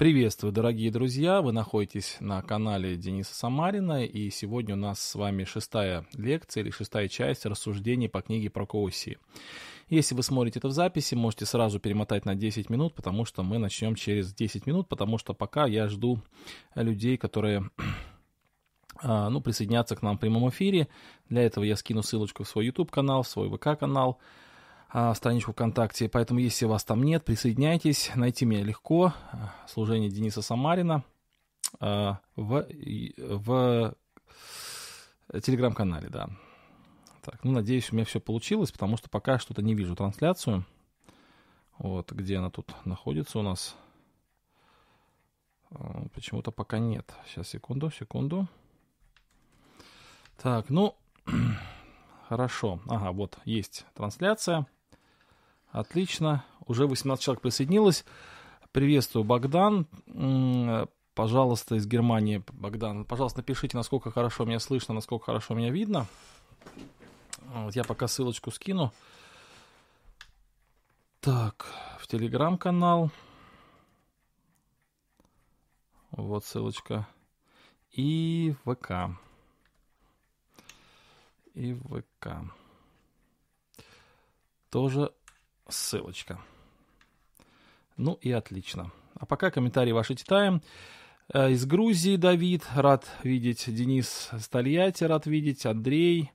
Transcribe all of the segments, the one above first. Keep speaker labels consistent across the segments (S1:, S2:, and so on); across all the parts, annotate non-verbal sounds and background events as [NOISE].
S1: Приветствую, дорогие друзья! Вы находитесь на канале Дениса Самарина, и сегодня у нас с вами шестая лекция или шестая часть рассуждений по книге про Коуси. Если вы смотрите это в записи, можете сразу перемотать на 10 минут, потому что мы начнем через 10 минут, потому что пока я жду людей, которые [CLEARS THROAT] а, ну, присоединятся к нам в прямом эфире. Для этого я скину ссылочку в свой YouTube-канал, в свой ВК-канал а, страничку ВКонтакте. Поэтому, если вас там нет, присоединяйтесь. Найти меня легко. Служение Дениса Самарина а, в, в телеграм-канале, да. Так, ну, надеюсь, у меня все получилось, потому что пока что-то не вижу трансляцию. Вот, где она тут находится у нас. А, почему-то пока нет. Сейчас, секунду, секунду. Так, ну, [CLEARS THROAT] хорошо. Ага, вот, есть трансляция. Отлично. Уже 18 человек присоединилось. Приветствую, Богдан. Пожалуйста, из Германии, Богдан, пожалуйста, напишите, насколько хорошо меня слышно, насколько хорошо меня видно. Вот я пока ссылочку скину. Так, в телеграм-канал. Вот ссылочка. И ВК. И ВК. Тоже ссылочка. Ну и отлично. А пока комментарии ваши читаем. Э, из Грузии Давид, рад видеть. Денис Стальяти, рад видеть. Андрей.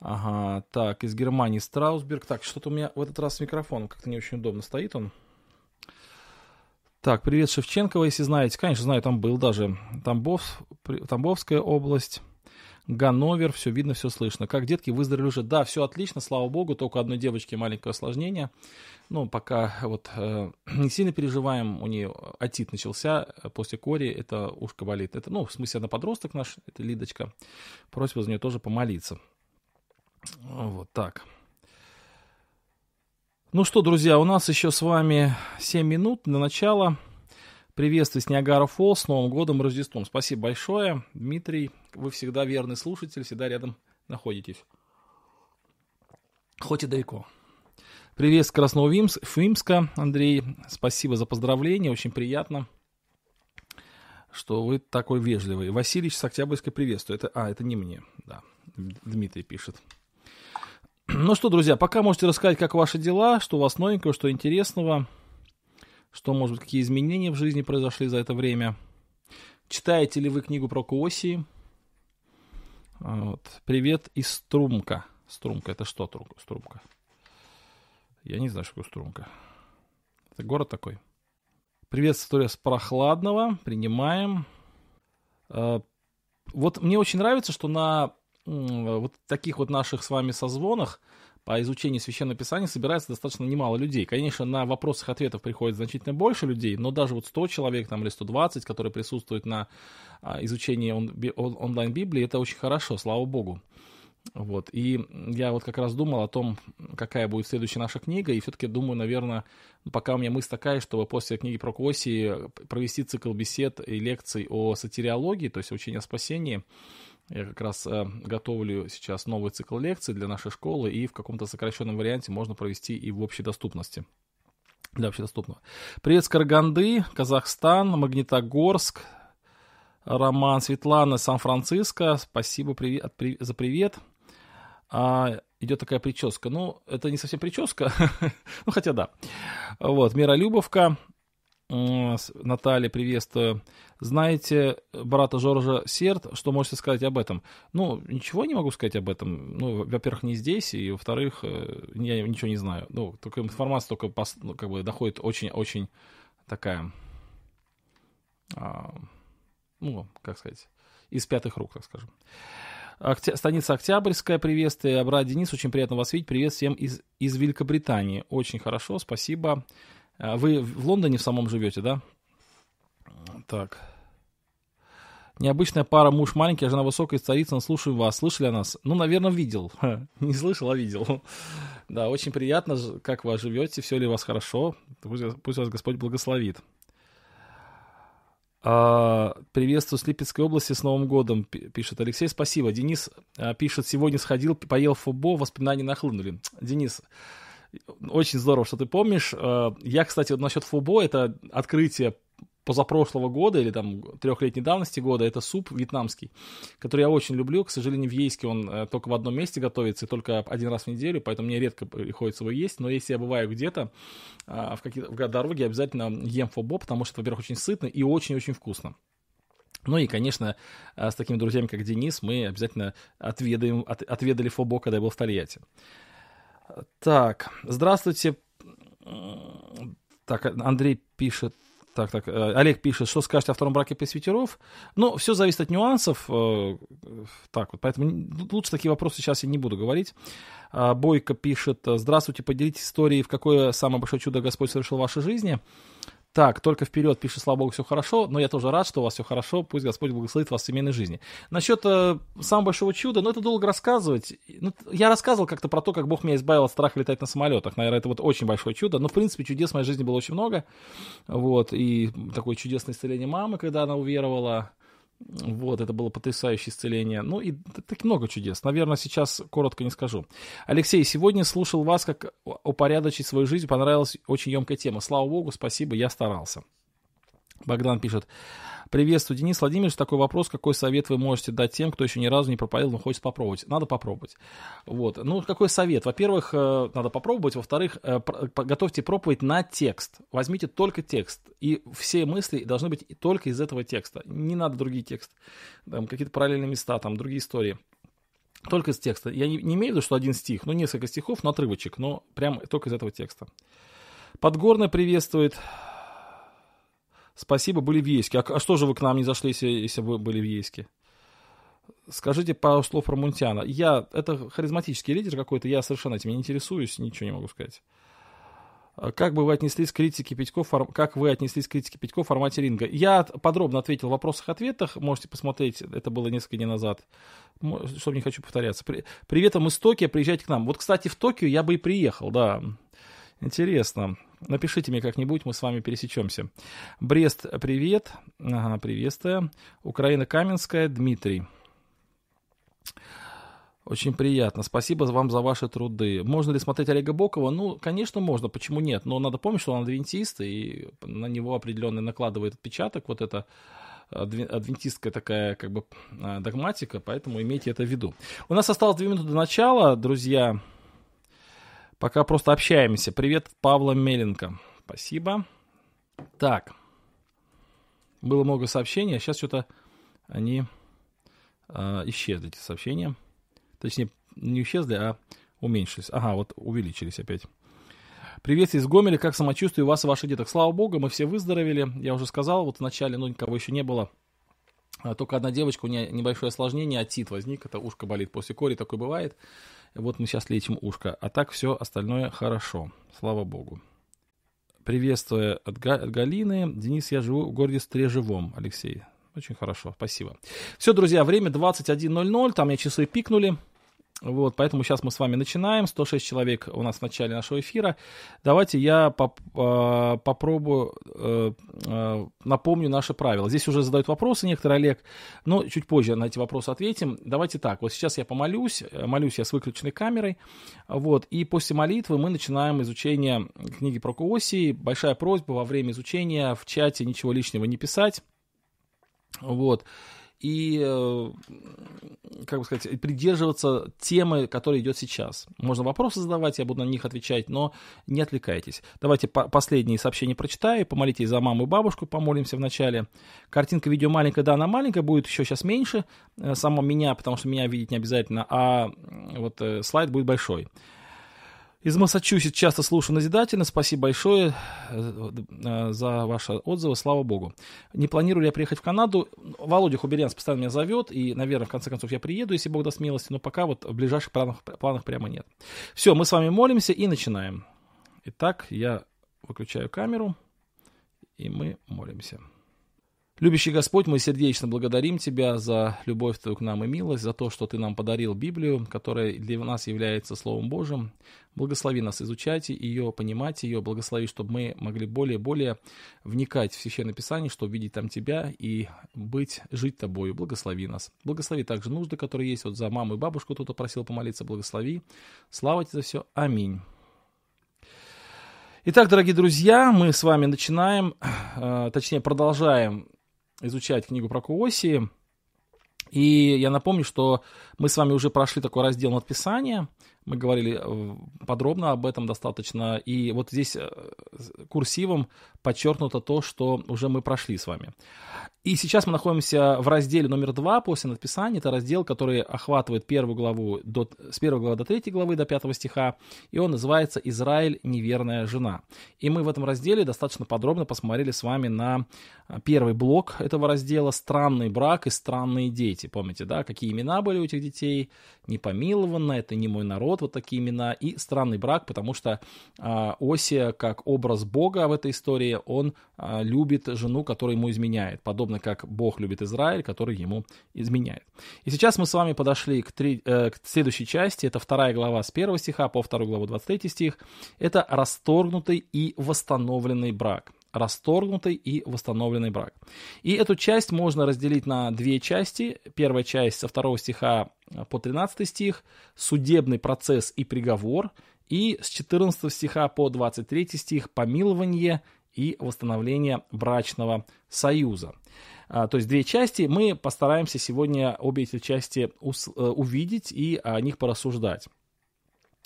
S1: Ага, так, из Германии Страусберг. Так, что-то у меня в этот раз с микрофоном как-то не очень удобно стоит он. Так, привет Шевченкова, если знаете. Конечно, знаю, там был даже Тамбов, Тамбовская область. Ганновер, все видно, все слышно. Как детки выздоровели уже? Да, все отлично, слава богу, только одной девочке маленькое осложнение. Ну, пока вот э, [CLEARS THROAT] не сильно переживаем, у нее отит начался э, после кори, это ушко болит. Это, ну, в смысле, она подросток наш, это Лидочка. Просьба за нее тоже помолиться. Вот так. Ну что, друзья, у нас еще с вами 7 минут на начало. Приветствую с Ниагара Фолл, с Новым годом, Рождеством. Спасибо большое, Дмитрий. Вы всегда верный слушатель, всегда рядом находитесь. Хоть и далеко. Привет с Красного Вимска, Андрей. Спасибо за поздравление, очень приятно, что вы такой вежливый. Васильевич с Октябрьской приветствую. Это, а, это не мне, да. Дмитрий пишет. Ну что, друзья, пока можете рассказать, как ваши дела, что у вас новенького, что интересного что, может быть, какие изменения в жизни произошли за это время. Читаете ли вы книгу про Куосии? Вот. Привет из Струмка. Струмка, это что Струмка? Я не знаю, что такое Струмка. Это город такой. Привет, история с прохладного. Принимаем. А, вот мне очень нравится, что на вот таких вот наших с вами созвонах по изучению священного писания собирается достаточно немало людей. Конечно, на вопросах ответов приходит значительно больше людей, но даже вот 100 человек там, или 120, которые присутствуют на а, изучении он, он, онлайн-библии, это очень хорошо, слава богу. Вот. И я вот как раз думал о том, какая будет следующая наша книга, и все-таки думаю, наверное, пока у меня мысль такая, чтобы после книги про Квоси провести цикл бесед и лекций о сатириологии, то есть учении о спасении, я как раз э, готовлю сейчас новый цикл лекций для нашей школы, и в каком-то сокращенном варианте можно провести и в общей доступности. Для общедоступного. Привет с Караганды, Казахстан, Магнитогорск, Роман, Светлана, Сан-Франциско. Спасибо привет, при, за привет. А, идет такая прическа. Ну, это не совсем прическа. [LAUGHS] ну, хотя да. Вот, Миролюбовка. Наталья, приветствую. Знаете брата Жоржа Серд, что можете сказать об этом? Ну, ничего не могу сказать об этом. Ну, во-первых, не здесь, и во-вторых, э, я ничего не знаю. Ну, только информация только ну, как бы доходит очень-очень такая, а, ну, как сказать, из пятых рук, так скажем. Окте... Станица Октябрьская, приветствие. Брат Денис, очень приятно вас видеть. Привет всем из, из Великобритании. Очень хорошо, спасибо. А вы в Лондоне в самом живете, да? Так. Необычная пара муж маленький, а жена высокая, царица. Слушаю вас. Слышали о нас? Ну, наверное, видел. [LAUGHS] Не слышал, а видел. [LAUGHS] Да, очень приятно, как вы живете, все ли у вас хорошо. Пусть, вас Господь благословит. А, приветствую с Липецкой области с Новым годом, пишет Алексей. Спасибо. Денис а, пишет, сегодня сходил, поел футбол, воспоминания нахлынули. Денис, очень здорово, что ты помнишь. Э, я, кстати, вот насчет Фубо, это открытие позапрошлого года или там трехлетней давности года, это суп вьетнамский, который я очень люблю. К сожалению, в Ейске он э, только в одном месте готовится и только один раз в неделю, поэтому мне редко приходится его есть. Но если я бываю где-то а, в, какие-то, в дороге, обязательно ем фобо, потому что, во-первых, очень сытно и очень-очень вкусно. Ну и, конечно, с такими друзьями, как Денис, мы обязательно отведаем, от, отведали фобо, когда я был в Тольятти. Так, здравствуйте. Так, Андрей пишет, так, так, э, Олег пишет, что скажете о втором браке пресвитеров? Ну, все зависит от нюансов. Э, так вот, поэтому лучше такие вопросы сейчас я не буду говорить. А, Бойко пишет, здравствуйте, поделитесь историей, в какое самое большое чудо Господь совершил в вашей жизни. Так, только вперед, пишет, слава богу, все хорошо, но я тоже рад, что у вас все хорошо, пусть Господь благословит вас в семейной жизни. Насчет э, самого большого чуда, ну, это долго рассказывать. Ну, я рассказывал как-то про то, как Бог меня избавил от страха летать на самолетах. Наверное, это вот очень большое чудо, но, в принципе, чудес в моей жизни было очень много. Вот, и такое чудесное исцеление мамы, когда она уверовала, вот, это было потрясающее исцеление. Ну и так много чудес. Наверное, сейчас коротко не скажу. Алексей, сегодня слушал вас, как упорядочить свою жизнь. Понравилась очень емкая тема. Слава богу, спасибо, я старался. Богдан пишет. Приветствую, Денис Владимирович. Такой вопрос, какой совет вы можете дать тем, кто еще ни разу не проповедовал, но хочет попробовать? Надо попробовать. Вот. Ну, какой совет? Во-первых, э, надо попробовать. Во-вторых, э, готовьте проповедь на текст. Возьмите только текст. И все мысли должны быть только из этого текста. Не надо другие тексты. Там какие-то параллельные места, там другие истории. Только из текста. Я не, не имею в виду, что один стих, ну, несколько стихов, но отрывочек, но прям только из этого текста. Подгорная приветствует. Спасибо, были в Ейске. А, а что же вы к нам не зашли, если, если вы были в Ейске? Скажите пару слов про Мунтиана. Я, это харизматический лидер какой-то, я совершенно этим не интересуюсь, ничего не могу сказать. А как бы вы отнеслись к критике Петько, как вы отнеслись к критике Петько в формате ринга? Я подробно ответил в вопросах-ответах, можете посмотреть, это было несколько дней назад, чтобы не хочу повторяться. Привет вам из Токио, приезжайте к нам. Вот, кстати, в Токио я бы и приехал, да. Интересно. Напишите мне как-нибудь, мы с вами пересечемся. Брест, привет. Ага, приветствую. Украина Каменская, Дмитрий. Очень приятно. Спасибо вам за ваши труды. Можно ли смотреть Олега Бокова? Ну, конечно, можно. Почему нет? Но надо помнить, что он адвентист, и на него определенно накладывает отпечаток вот это адвентистская такая как бы а, догматика, поэтому имейте это в виду. У нас осталось две минуты до начала, друзья. Пока просто общаемся. Привет, Павла Меленко. Спасибо. Так. Было много сообщений, а сейчас что-то они э, исчезли, эти сообщения. Точнее, не исчезли, а уменьшились. Ага, вот увеличились опять. Привет из Гомеля, как самочувствие у вас и ваших деток? Слава богу, мы все выздоровели. Я уже сказал, вот в начале, ну, никого еще не было. А, только одна девочка, у нее небольшое осложнение, отит возник, это ушко болит после кори, такое бывает. Вот мы сейчас лечим ушко. А так все остальное хорошо. Слава богу. Приветствую от, Га- от Галины. Денис, я живу в городе Стрежевом. Алексей. Очень хорошо, спасибо. Все, друзья, время 21.00, там мне часы пикнули. Вот, поэтому сейчас мы с вами начинаем. 106 человек у нас в начале нашего эфира. Давайте я поп э, попробую, э, э, напомню наши правила. Здесь уже задают вопросы некоторые, Олег, но чуть позже на эти вопросы ответим. Давайте так, вот сейчас я помолюсь, молюсь я с выключенной камерой, вот, и после молитвы мы начинаем изучение книги про Куосии. Большая просьба во время изучения в чате ничего лишнего не писать, вот, и, э, как бы сказать, придерживаться темы, которая идет сейчас. Можно вопросы задавать, я буду на них отвечать, но не отвлекайтесь. Давайте по последние сообщения прочитаю, помолитесь за маму и бабушку, помолимся вначале. Картинка видео маленькая, да, она маленькая, будет еще сейчас меньше, э, само меня, потому что меня видеть не обязательно, а вот э, слайд будет большой. Из Массачусетс часто слушаю назидательно. Спасибо большое э, за ваши отзывы. Слава богу. Не планирую я приехать в Канаду. Володя Хуберянс постоянно меня зовет. И, наверное, в конце концов я приеду, если Бог даст смелости. Но пока вот в ближайших планах, планах прямо нет. Все, мы с вами молимся и начинаем. Итак, я выключаю камеру. И мы молимся. Любящий Господь, мы сердечно благодарим Тебя за любовь Твою к нам и милость, за то, что Ты нам подарил Библию, которая для нас является Словом Божьим. Благослови нас изучать ее, понимать ее, благослови, чтобы мы могли более и более вникать в Священное Писание, чтобы видеть там Тебя и быть, жить Тобою. Благослови нас. Благослови также нужды, которые есть. Вот за маму и бабушку кто-то просил помолиться, благослови. Слава Тебе за все. Аминь. Итак, дорогие друзья, мы с вами начинаем, э, точнее продолжаем изучать книгу про Куоси. И я напомню, что мы с вами уже прошли такой раздел надписания. Мы говорили э, подробно об этом достаточно. И вот здесь э, курсивом подчеркнуто то, что уже мы прошли с вами. И сейчас мы находимся в разделе номер два после надписания. Это раздел, который охватывает первую главу до, с первой главы до третьей главы, до пятого стиха. И он называется «Израиль. Неверная жена». И мы в этом разделе достаточно подробно посмотрели с вами на а, первый блок этого раздела «Странный брак и странные дети». Помните, да, какие имена были у этих детей? Непомилованно, это не мой народ, вот такие имена. И странный брак, потому что а, Осия, как образ Бога в этой истории, он а, любит жену, которая ему изменяет. Подобно как Бог любит Израиль, который ему изменяет. И сейчас мы с вами подошли к, три, э, к следующей части, это вторая глава с первого стиха по вторую главу 23 стих. Это расторгнутый и восстановленный брак расторгнутый и восстановленный брак. И эту часть можно разделить на две части. Первая часть со второго стиха по 13 стих, судебный процесс и приговор, и с 14 стиха по 23 стих, помилование и восстановление брачного союза. А, то есть две части. Мы постараемся сегодня обе эти части э, увидеть и о них порассуждать.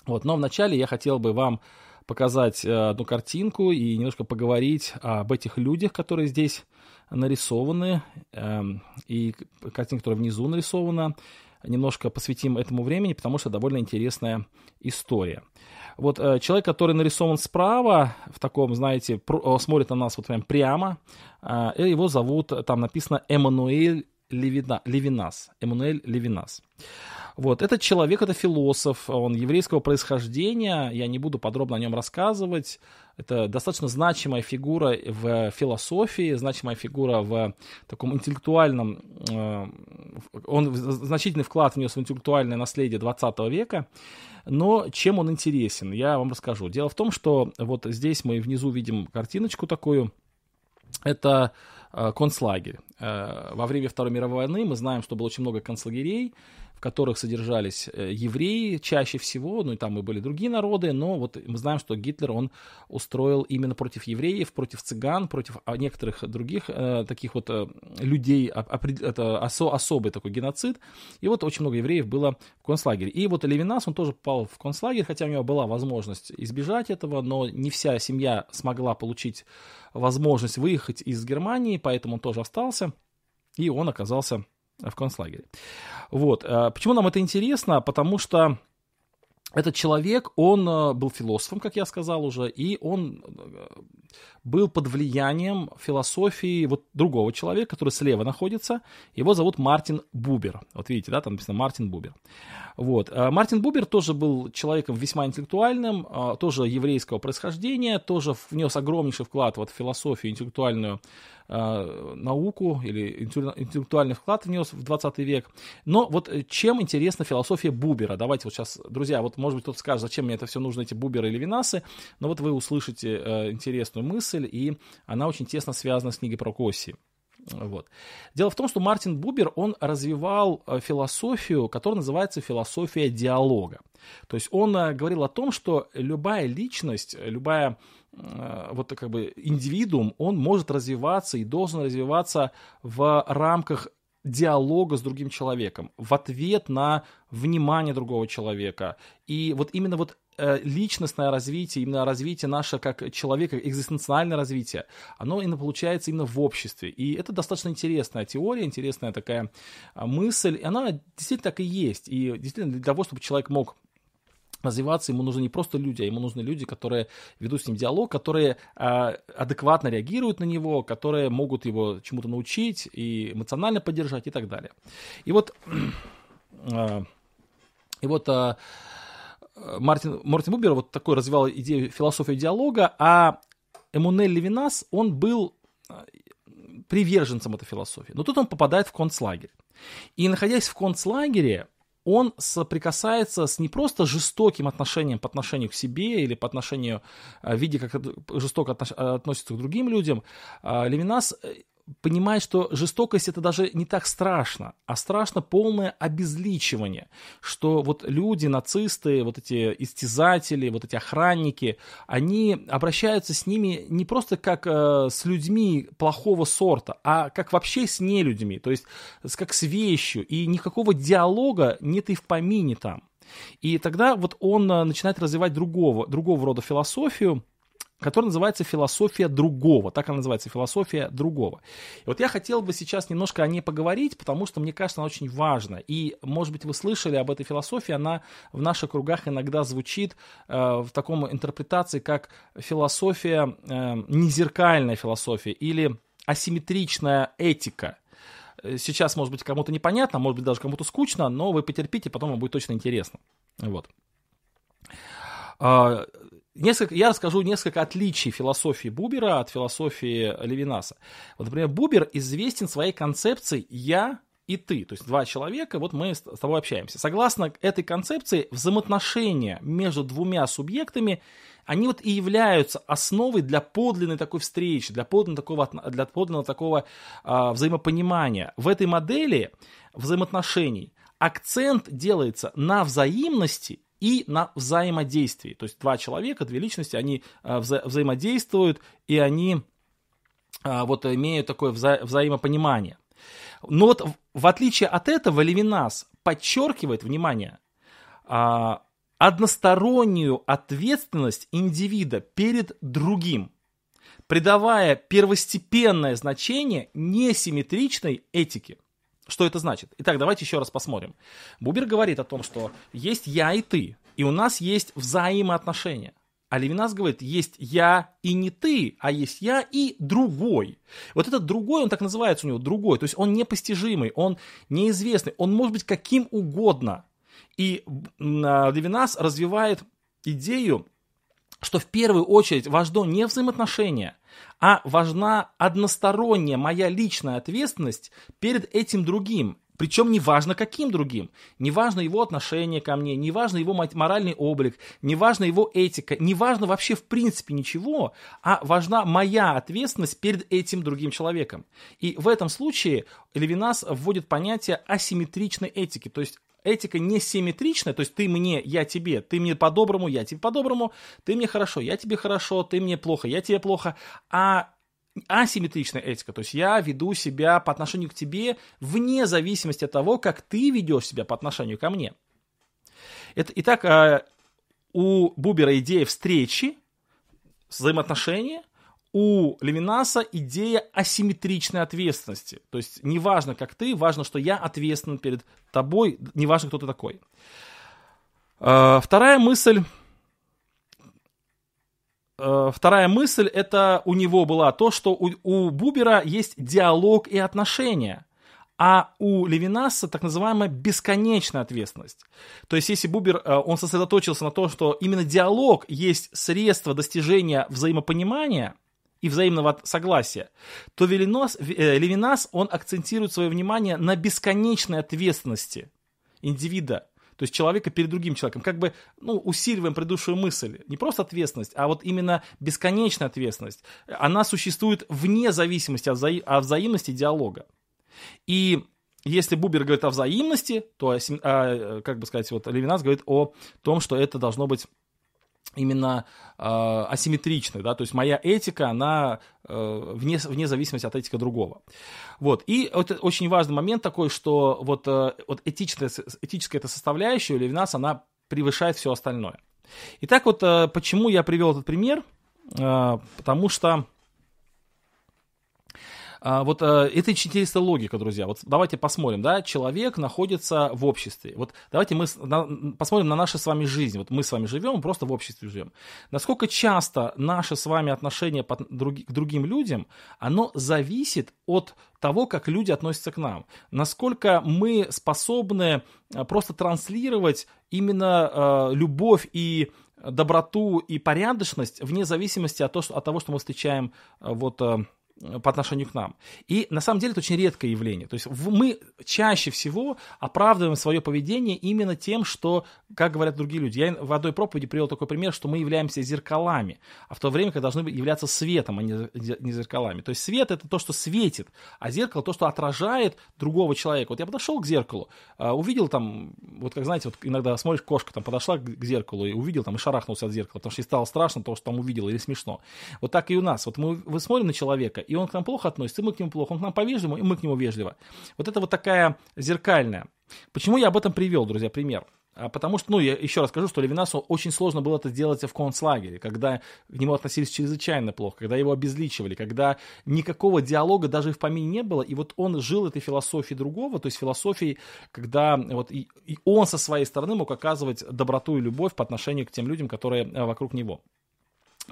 S1: Вот. Но вначале я хотел бы вам показать э, одну картинку и немножко поговорить об этих людях, которые здесь нарисованы, эм, и картинка, которая внизу нарисована. Немножко посвятим этому времени, потому что довольно интересная история. Вот э, человек, который нарисован справа, в таком, знаете, про, смотрит на нас вот прям прямо, э, его зовут, там написано Эммануэль Левина, Левинас. Эммануэль Левинас. Вот, этот человек, это философ, он еврейского происхождения, я не буду подробно о нем рассказывать, это достаточно значимая фигура в философии, значимая фигура в таком интеллектуальном, э, он значительный вклад внес в интеллектуальное наследие 20 века, но чем он интересен, я вам расскажу. Дело в том, что вот здесь мы внизу видим картиночку такую, это концлагерь. Э, во время Второй мировой войны мы знаем, что было очень много концлагерей, в которых содержались э, евреи чаще всего, ну и там и были другие народы, но вот мы знаем, что Гитлер, он устроил именно против евреев, против цыган, против а, некоторых других э, таких вот э, людей, это осо, особый такой геноцид, и вот очень много евреев было в концлагере. И вот Левинас, он тоже попал в концлагерь, хотя у него была возможность избежать этого, но не вся семья смогла получить возможность выехать из Германии, поэтому он тоже остался, и он оказался в концлагере. Вот. Э, почему нам это интересно? Потому что этот человек, он э, был философом, как я сказал уже, и он э, был под влиянием философии вот другого человека, который слева находится. Его зовут Мартин Бубер. Вот видите, да, там написано Мартин Бубер. Вот. Мартин Бубер тоже был человеком весьма интеллектуальным, тоже еврейского происхождения, тоже внес огромнейший вклад вот в философию интеллектуальную Э, науку или интеллектуальный вклад внес в 20 век. Но вот э, чем интересна философия Бубера? Давайте вот сейчас, друзья, вот может быть кто-то скажет, зачем мне это все нужно, эти Буберы или Винасы, но вот вы услышите э, интересную мысль, и она очень тесно связана с книгой про Косси. Вот. Дело в том, что Мартин Бубер, он развивал э, философию, которая называется философия диалога. То есть он говорил о том, что любая личность, любая Э, вот как бы индивидуум, он может развиваться и должен развиваться в рамках диалога с другим человеком, в ответ на внимание другого человека. И вот именно вот э, личностное развитие, именно развитие наше как человека, экзистенциальное развитие, оно именно получается именно в обществе. И это достаточно интересная теория, интересная такая а, мысль. И она действительно так и есть. И действительно для того, чтобы человек мог развиваться, ему нужны не просто люди, а ему нужны люди, которые ведут с ним диалог, которые э, адекватно реагируют на него, которые могут его чему-то научить и эмоционально поддержать и так далее. И вот, э, [CLEARS THROAT] и вот э, Мартин, Мартин Бубер вот такой развивал идею философию диалога, а Эмунель Левинас, он был приверженцем этой философии. Но тут он попадает в концлагерь. И находясь в концлагере, он соприкасается с не просто жестоким отношением по отношению к себе или по отношению, э, видя, как жестоко относится к другим людям. А, Левинас понимает, что жестокость это даже не так страшно, а страшно полное обезличивание, что вот люди, нацисты, вот эти истязатели, вот эти охранники, они обращаются с ними не просто как э, с людьми плохого сорта, а как вообще с нелюдьми, то есть как с вещью, и никакого диалога нет и в помине там. И тогда вот он э, начинает развивать другого, другого рода философию, которая называется «Философия другого». Так она называется, «Философия другого». И вот я хотел бы сейчас немножко о ней поговорить, потому что мне кажется, она очень важна. И, может быть, вы слышали об этой философии, она в наших кругах иногда звучит э, в таком интерпретации, как философия, э, незеркальная философия или асимметричная этика. Сейчас, может быть, кому-то непонятно, может быть, даже кому-то скучно, но вы потерпите, потом вам будет точно интересно. Вот. Несколько, я расскажу несколько отличий философии Бубера от философии Левинаса. Вот, например, Бубер известен своей концепцией «я и ты», то есть два человека, вот мы с тобой общаемся. Согласно этой концепции, взаимоотношения между двумя субъектами, они вот и являются основой для подлинной такой встречи, для подлинного такого, для подлинного такого а, взаимопонимания. В этой модели взаимоотношений акцент делается на взаимности и на взаимодействии. То есть два человека, две личности, они э, вза взаимодействуют, и они э, вот имеют такое вза взаимопонимание. Но вот в отличие от этого Левинас подчеркивает, внимание, а, одностороннюю ответственность индивида перед другим, придавая первостепенное значение несимметричной этике. Что это значит? Итак, давайте еще раз посмотрим. Бубер говорит о том, что есть я и ты, и у нас есть взаимоотношения. А Левинас говорит, есть я и не ты, а есть я и другой. Вот этот другой, он так называется у него, другой. То есть он непостижимый, он неизвестный, он может быть каким угодно. И а, Левинас развивает идею, что в первую очередь важно не взаимоотношения, а важна односторонняя моя личная ответственность перед этим другим. Причем неважно каким другим, неважно его отношение ко мне, неважно его моральный облик, неважно его этика, неважно вообще в принципе ничего, а важна моя ответственность перед этим другим человеком. И в этом случае Левинас вводит понятие асимметричной этики, то есть этика не симметричная, то есть ты мне, я тебе, ты мне по-доброму, я тебе по-доброму, ты мне хорошо, я тебе хорошо, ты мне плохо, я тебе плохо, а асимметричная этика, то есть я веду себя по отношению к тебе вне зависимости от того, как ты ведешь себя по отношению ко мне. Это, итак, а, у Бубера идея встречи, взаимоотношения – у Левинаса идея асимметричной ответственности. То есть неважно, как ты, важно, что я ответственен перед тобой, неважно, кто ты такой. А, вторая мысль. А, вторая мысль, это у него была то, что у, у Бубера есть диалог и отношения, а у Левинаса так называемая бесконечная ответственность. То есть если Бубер, а, он сосредоточился на том, что именно диалог есть средство достижения взаимопонимания – и взаимного согласия, то Велинос, э, Левинас, он акцентирует свое внимание на бесконечной ответственности индивида, то есть человека перед другим человеком, как бы ну, усиливаем предыдущую мысль. Не просто ответственность, а вот именно бесконечная ответственность. Она существует вне зависимости от, взаи- от взаимности диалога. И если Бубер говорит о взаимности, то, а, как бы сказать, вот Левинас говорит о том, что это должно быть именно э, асимметричной, да, то есть моя этика, она э, вне, вне зависимости от этики другого. Вот, и это очень важный момент такой, что вот, э, вот этичная, этическая эта составляющая у Левинаса, она превышает все остальное. Итак, вот э, почему я привел этот пример, э, потому что а, вот а, это интересная логика, друзья. Вот давайте посмотрим, да, человек находится в обществе. Вот давайте мы на, посмотрим на наши с вами жизнь. Вот мы с вами живем, просто в обществе живем. Насколько часто наше с вами отношение по, друг, к другим людям, оно зависит от того, как люди относятся к нам. Насколько мы способны а, просто транслировать именно э, любовь и доброту и порядочность вне зависимости от, того, от того, что мы встречаем вот по отношению к нам. И на самом деле это очень редкое явление. То есть мы чаще всего оправдываем свое поведение именно тем, что, как говорят другие люди, я в одной проповеди привел такой пример, что мы являемся зеркалами, а в то время как должны являться светом, а не зеркалами. То есть свет это то, что светит, а зеркало то, что отражает другого человека. Вот я подошел к зеркалу, а, увидел там, вот как знаете, вот иногда смотришь, кошка там подошла к зеркалу и увидел там и шарахнулся от зеркала, потому что ей стало страшно того, что там увидел, или смешно. Вот так и у нас. Вот мы, мы смотрим на человека, и он к нам плохо относится, и мы к нему плохо, он к нам по-вежливому, и мы к нему вежливо. Вот это вот такая зеркальная. Почему я об этом привел, друзья, пример? А потому что, ну, я еще раз скажу, что Левинасу очень сложно было это сделать в концлагере, когда к нему относились чрезвычайно плохо, когда его обезличивали, когда никакого диалога даже в помине не было, и вот он жил этой философией другого, то есть философией, когда вот и, и он со своей стороны мог оказывать доброту и любовь по отношению к тем людям, которые э, вокруг него.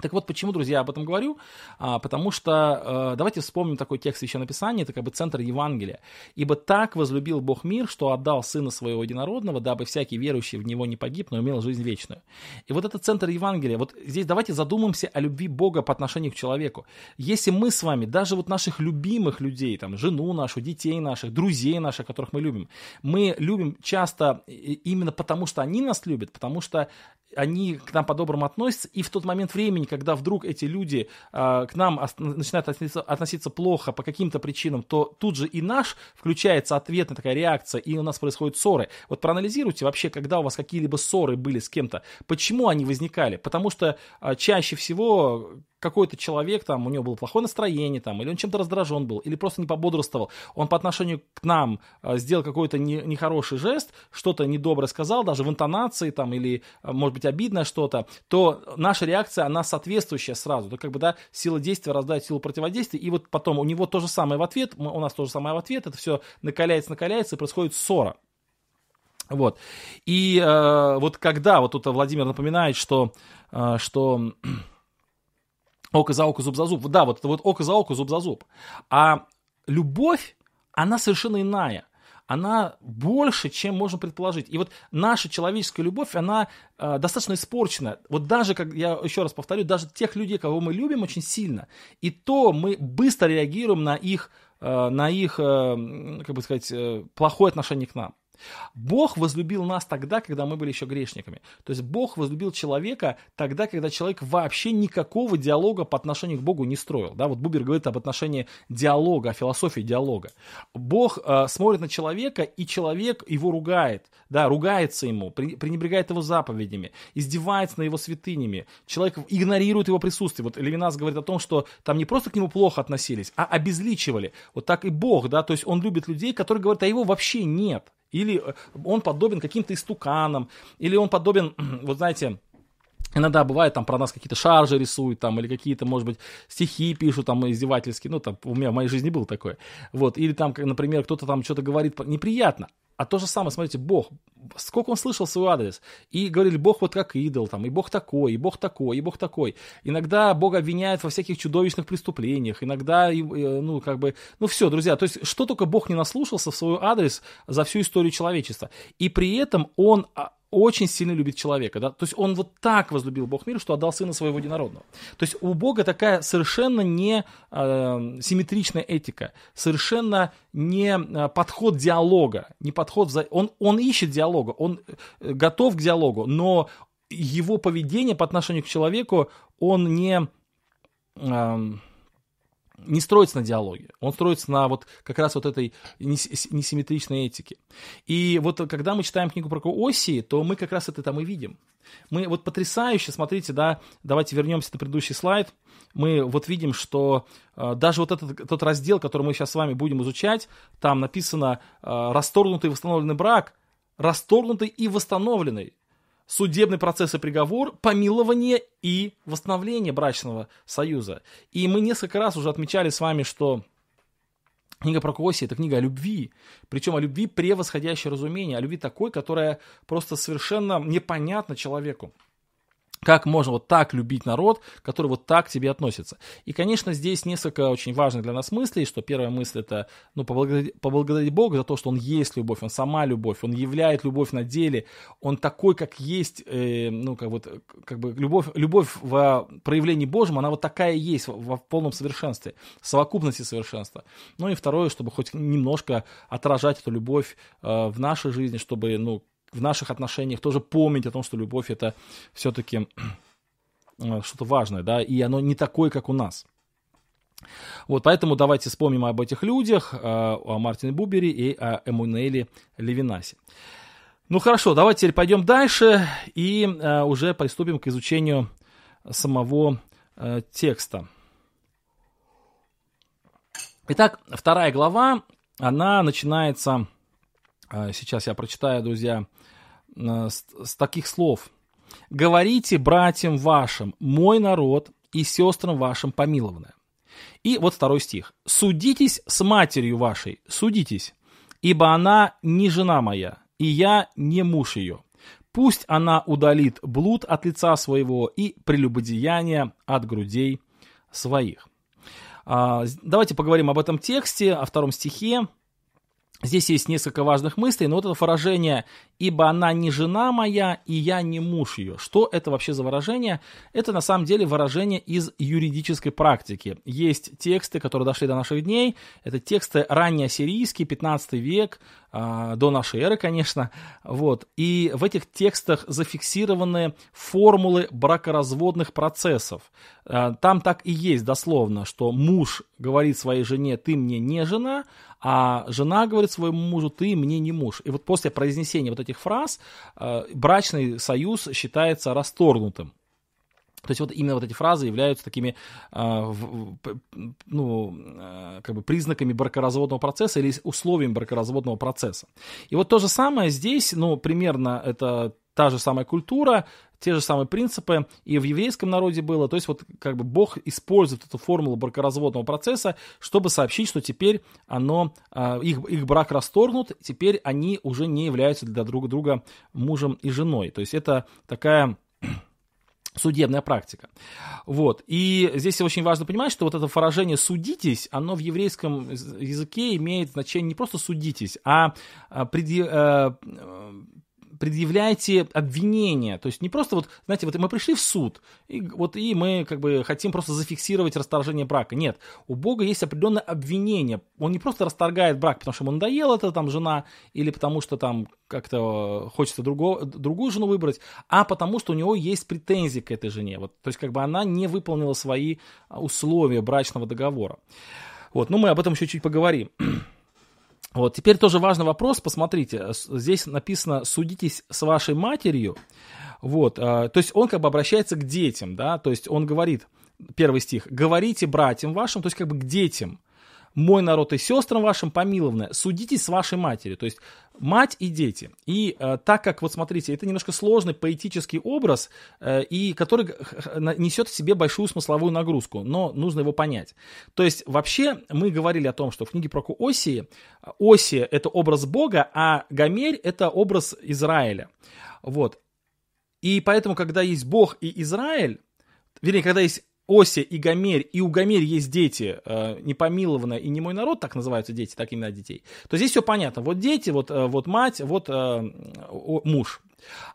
S1: Так вот, почему, друзья, об этом говорю? А, потому что э, давайте вспомним такой текст Священного Писания, это как бы центр Евангелия. «Ибо так возлюбил Бог мир, что отдал Сына Своего Единородного, дабы всякий верующий в Него не погиб, но имел жизнь вечную». И вот это центр Евангелия. Вот здесь давайте задумаемся о любви Бога по отношению к человеку. Если мы с вами, даже вот наших любимых людей, там, жену нашу, детей наших, друзей наших, которых мы любим, мы любим часто именно потому, что они нас любят, потому что они к нам по-доброму относятся, и в тот момент времени, когда вдруг эти люди э, к нам начинают относиться, относиться плохо по каким-то причинам, то тут же и наш включается ответная такая реакция, и у нас происходят ссоры. Вот проанализируйте вообще, когда у вас какие-либо ссоры были с кем-то, почему они возникали? Потому что э, чаще всего какой-то человек, там, у него было плохое настроение, там, или он чем-то раздражен был, или просто не пободрствовал, он по отношению к нам э, сделал какой-то не, нехороший жест, что-то недоброе сказал, даже в интонации, там, или, э, может быть, обидное что-то, то наша реакция, она соответствующая сразу. То, как бы, да, сила действия раздает силу противодействия, и вот потом у него то же самое в ответ, у нас то же самое в ответ, это все накаляется, накаляется, и происходит ссора. Вот. И э, вот когда, вот тут Владимир напоминает, что, э, что Око за око, зуб за зуб. Да, вот это вот око за око, зуб за зуб. А любовь, она совершенно иная. Она больше, чем можно предположить. И вот наша человеческая любовь, она э, достаточно испорчена. Вот даже, как я еще раз повторю, даже тех людей, кого мы любим очень сильно, и то мы быстро реагируем на их, э, на их э, как бы сказать, э, плохое отношение к нам. Бог возлюбил нас тогда, когда мы были еще грешниками. То есть Бог возлюбил человека тогда, когда человек вообще никакого диалога по отношению к Богу не строил. Да, вот Бубер говорит об отношении диалога, о философии диалога. Бог э, смотрит на человека, и человек его ругает, да, ругается ему, пренебрегает его заповедями, издевается над его святынями. Человек игнорирует его присутствие. Вот Левинас говорит о том, что там не просто к нему плохо относились, а обезличивали. Вот так и Бог, да, то есть он любит людей, которые говорят, а его вообще нет. Или э, он подобен каким-то истуканам, или он подобен, [CLEARS THROAT] вот знаете, Иногда бывает, там про нас какие-то шаржи рисуют, там, или какие-то, может быть, стихи пишут, там, издевательские, ну, там, у меня в моей жизни было такое, вот, или там, например, кто-то там что-то говорит неприятно, а то же самое, смотрите, Бог, сколько он слышал свой адрес, и говорили, Бог вот как идол, там, и Бог такой, и Бог такой, и Бог такой. Иногда Бога обвиняют во всяких чудовищных преступлениях, иногда, ну, как бы, ну, все, друзья, то есть, что только Бог не наслушался в свой адрес за всю историю человечества. И при этом он а, очень сильно любит человека. Да? То есть он вот так возлюбил Бог мир, что отдал Сына Своего Единородного. То есть у Бога такая совершенно не э, симметричная этика, совершенно не э, подход диалога, не подход... За... Он, он ищет диалога, он э, готов к диалогу, но его поведение по отношению к человеку, он не... Э, не строится на диалоге, он строится на вот как раз вот этой несимметричной этике. И вот когда мы читаем книгу про Оси, то мы как раз это там и видим. Мы вот потрясающе, смотрите, да, давайте вернемся на предыдущий слайд, мы вот видим, что э, даже вот этот тот раздел, который мы сейчас с вами будем изучать, там написано э, расторгнутый и восстановленный брак, расторгнутый и восстановленный судебный процесс и приговор, помилование и восстановление брачного союза. И мы несколько раз уже отмечали с вами, что книга про Кооси – это книга о любви, причем о любви превосходящей разумение, о любви такой, которая просто совершенно непонятна человеку. Как можно вот так любить народ, который вот так к тебе относится? И, конечно, здесь несколько очень важных для нас мыслей, что первая мысль это, ну, поблагодарить, поблагодарить Бога за то, что Он есть любовь, Он сама любовь, Он являет любовь на деле, Он такой, как есть, э, ну, как вот, как бы любовь, любовь в проявлении Божьем, она вот такая есть в, в полном совершенстве, совокупности совершенства. Ну и второе, чтобы хоть немножко отражать эту любовь э, в нашей жизни, чтобы, ну, в наших отношениях тоже помнить о том, что любовь это все-таки э, что-то важное, да, и оно не такое, как у нас. Вот, поэтому давайте вспомним об этих людях, э, о Мартине Бубере и о Эммануэле Левинасе. Ну хорошо, давайте теперь пойдем дальше и э, уже приступим к изучению самого текста. Итак, вторая глава, она начинается, сейчас я прочитаю, друзья, с, с таких слов. «Говорите братьям вашим, мой народ, и сестрам вашим помилованное». И вот второй стих. «Судитесь с матерью вашей, судитесь, ибо она не жена моя, и я не муж ее. Пусть она удалит блуд от лица своего и прелюбодеяние от грудей своих». А, давайте поговорим об этом тексте, о втором стихе. Здесь есть несколько важных мыслей, но вот это выражение «ибо она не жена моя, и я не муж ее». Что это вообще за выражение? Это на самом деле выражение из юридической практики. Есть тексты, которые дошли до наших дней. Это тексты раннеассирийские, 15 век, а, до нашей эры, конечно. Вот. И в этих текстах зафиксированы формулы бракоразводных процессов. А, там так и есть дословно, что муж говорит своей жене «ты мне не жена», а жена говорит своему мужу «ты мне не муж». И вот после произнесения вот этих фраз а, брачный союз считается расторгнутым. То есть вот именно вот эти фразы являются такими, э, ну, э, как бы признаками бракоразводного процесса или условиями бракоразводного процесса. И вот то же самое здесь, ну, примерно это та же самая культура, те же самые принципы и в еврейском народе было. То есть вот как бы Бог использует эту формулу бракоразводного процесса, чтобы сообщить, что теперь оно, э, их, их брак расторгнут, теперь они уже не являются для друг друга мужем и женой. То есть это такая [CLEARS THROAT] судебная практика. Вот. И здесь очень важно понимать, что вот это выражение «судитесь», оно в еврейском языке имеет значение не просто «судитесь», а, а э, предъявляйте обвинение. То есть не просто вот, знаете, вот мы пришли в суд, и вот и мы как бы хотим просто зафиксировать расторжение брака. Нет, у Бога есть определенное обвинение. Он не просто расторгает брак, потому что ему надоела эта там жена, или потому что там как-то хочется другого, другую жену выбрать, а потому что у него есть претензии к этой жене. Вот, то есть как бы она не выполнила свои условия брачного договора. Вот, ну мы об этом еще чуть поговорим. Вот, теперь тоже важный вопрос, посмотрите, здесь написано «судитесь с вашей матерью», вот, а, то есть он как бы обращается к детям, да, то есть он говорит, первый стих, «говорите братьям вашим», то есть как бы к детям, мой народ и сестрам вашим помилованное, судитесь с вашей матерью, то есть мать и дети. И э, так как, вот смотрите, это немножко сложный поэтический образ, э, и который несет в себе большую смысловую нагрузку, но нужно его понять. То есть вообще мы говорили о том, что в книге про Осии, Осия это образ Бога, а Гомерь это образ Израиля. Вот. И поэтому, когда есть Бог и Израиль, вернее, когда есть Оси и Гомерь, и у Гомерь есть дети, э, непомилованные и не мой народ, так называются дети, так именно детей, то здесь все понятно. Вот дети, вот, э, вот мать, вот э, муж.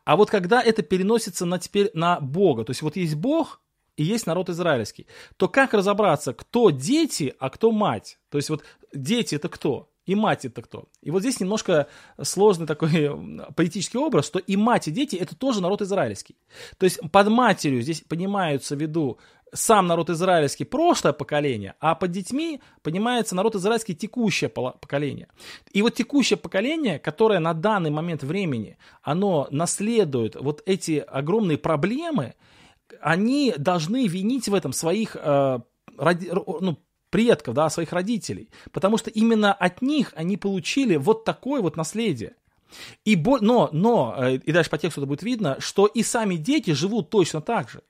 S1: А вот когда это переносится на теперь на Бога, то есть вот есть Бог, и есть народ израильский, то как разобраться, кто дети, а кто мать? То есть вот дети это кто? И мать это кто? И вот здесь немножко сложный такой политический образ, что и мать, и дети это тоже народ израильский. То есть под матерью здесь понимаются в виду сам народ израильский прошлое поколение, а под детьми понимается народ израильский текущее поколение. И вот текущее поколение, которое на данный момент времени, оно наследует вот эти огромные проблемы, они должны винить в этом своих э, роди, ну, предков, да, своих родителей, потому что именно от них они получили вот такое вот наследие. И, но, но, э, и дальше по тексту это будет видно, что и сами дети живут точно так же.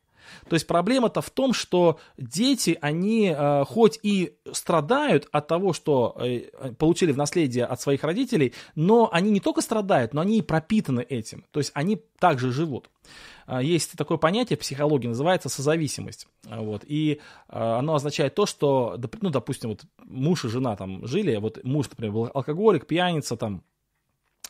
S1: То есть проблема-то в том, что дети, они э, хоть и страдают от того, что э, получили в наследие от своих родителей, но они не только страдают, но они и пропитаны этим. То есть они также живут. а, есть такое понятие в психологии, называется созависимость. Вот, и оно означает то, что, ну, допустим, вот муж и жена там жили, вот муж, например, был алкоголик, пьяница, там,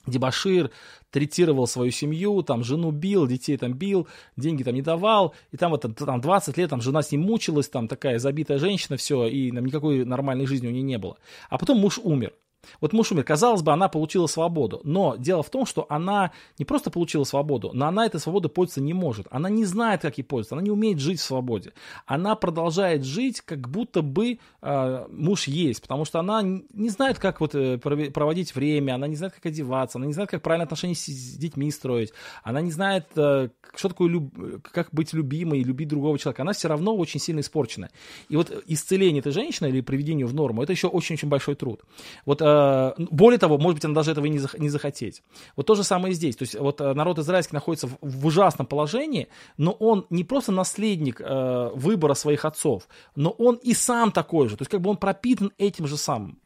S1: дебашир, третировал свою семью, там, жену бил, детей там бил, деньги там не давал, и там вот там 20 лет там жена с ним мучилась, там такая забитая женщина, все, и там, никакой нормальной жизни у нее не было. А потом муж умер. Вот муж умер, казалось бы, она получила свободу, но дело в том, что она не просто получила свободу, но она этой свободой пользоваться не может. Она не знает, как ей пользоваться, она не умеет жить в свободе. Она продолжает жить, как будто бы э, муж есть, потому что она не знает, как вот э, проводить время, она не знает, как одеваться, она не знает, как правильно отношения с, детьми строить, она не знает, э, что такое люб... как быть любимой и любить другого человека. Она все равно очень сильно испорчена. И вот исцеление этой женщины или приведение в норму, это еще очень-очень большой труд. Вот Э, более того, может быть, она даже этого и не захотеть. Вот то же самое и здесь. То есть вот э, народ израильский находится в, ужасном положении, но он не просто наследник э, выбора своих отцов, но он и сам такой же. То есть как бы он пропитан этим же самым.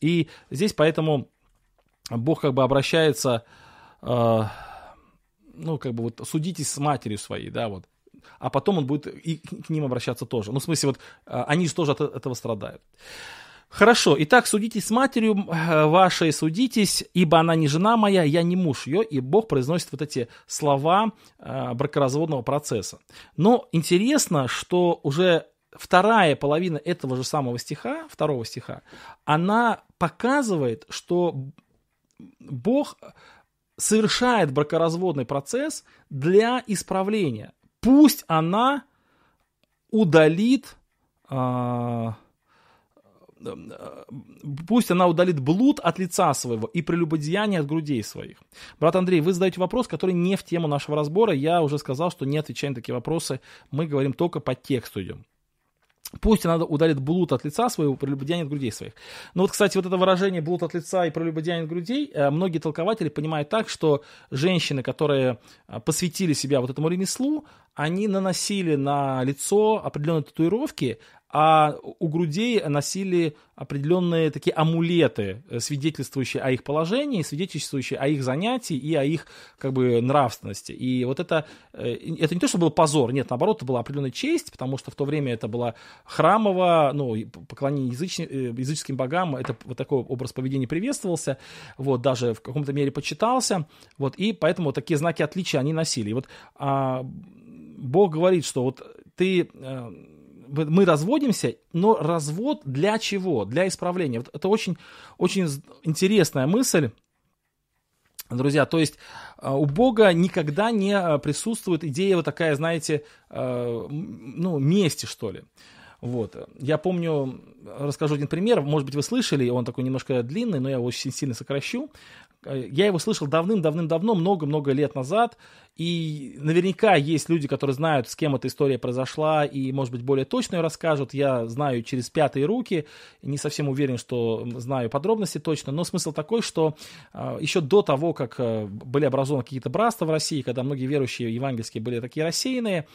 S1: И здесь поэтому Бог как бы обращается, э, ну как бы вот судитесь с матерью своей, да, вот. А потом он будет и к ним обращаться тоже. Ну, в смысле, вот э, они же тоже от этого страдают. Хорошо, итак, судитесь с матерью э, вашей, судитесь, ибо она не жена моя, я не муж ее, и Бог произносит вот эти слова э, бракоразводного процесса. Но интересно, что уже вторая половина этого же самого стиха, второго стиха, она показывает, что Бог совершает бракоразводный процесс для исправления. Пусть она удалит... Э, пусть она удалит блуд от лица своего и прелюбодеяние от грудей своих. Брат Андрей, вы задаете вопрос, который не в тему нашего разбора. Я уже сказал, что не отвечаем на такие вопросы. Мы говорим только по тексту идем. Пусть она удалит блуд от лица своего, прелюбодеяние от грудей своих. Но вот, кстати, вот это выражение блуд от лица и прелюбодеяние от грудей, э, многие толкователи понимают так, что женщины, которые э, посвятили себя вот этому ремеслу, они наносили на лицо определенные татуировки, а у грудей носили определенные такие амулеты, э, свидетельствующие о их положении, свидетельствующие о их занятии и о их как бы нравственности. И вот это, э, это не то, что был позор, нет, наоборот, это была определенная честь, потому что в то время это было храмово, ну, поклонение языч, э, языческим богам, это вот такой образ поведения приветствовался, вот, даже в каком-то мере почитался, вот, и поэтому вот такие знаки отличия они носили. И вот а, Бог говорит, что вот ты мы разводимся, но развод для чего? Для исправления. Вот это очень, очень интересная мысль. Друзья, то есть э, у Бога никогда не э, присутствует идея вот такая, знаете, э, ну, мести, что ли. Вот. Я помню, расскажу один пример, может быть, вы слышали, он такой немножко длинный, но я его очень сильно сокращу. Я его слышал давным-давным-давно, много-много лет назад, и наверняка есть люди, которые знают, с кем эта история произошла, и, может быть, более точно ее расскажут. Я знаю через пятые руки, не совсем уверен, что знаю подробности точно, но смысл такой, что э, еще до того, как э, были образованы какие-то братства в России, когда многие верующие евангельские были такие рассеянные,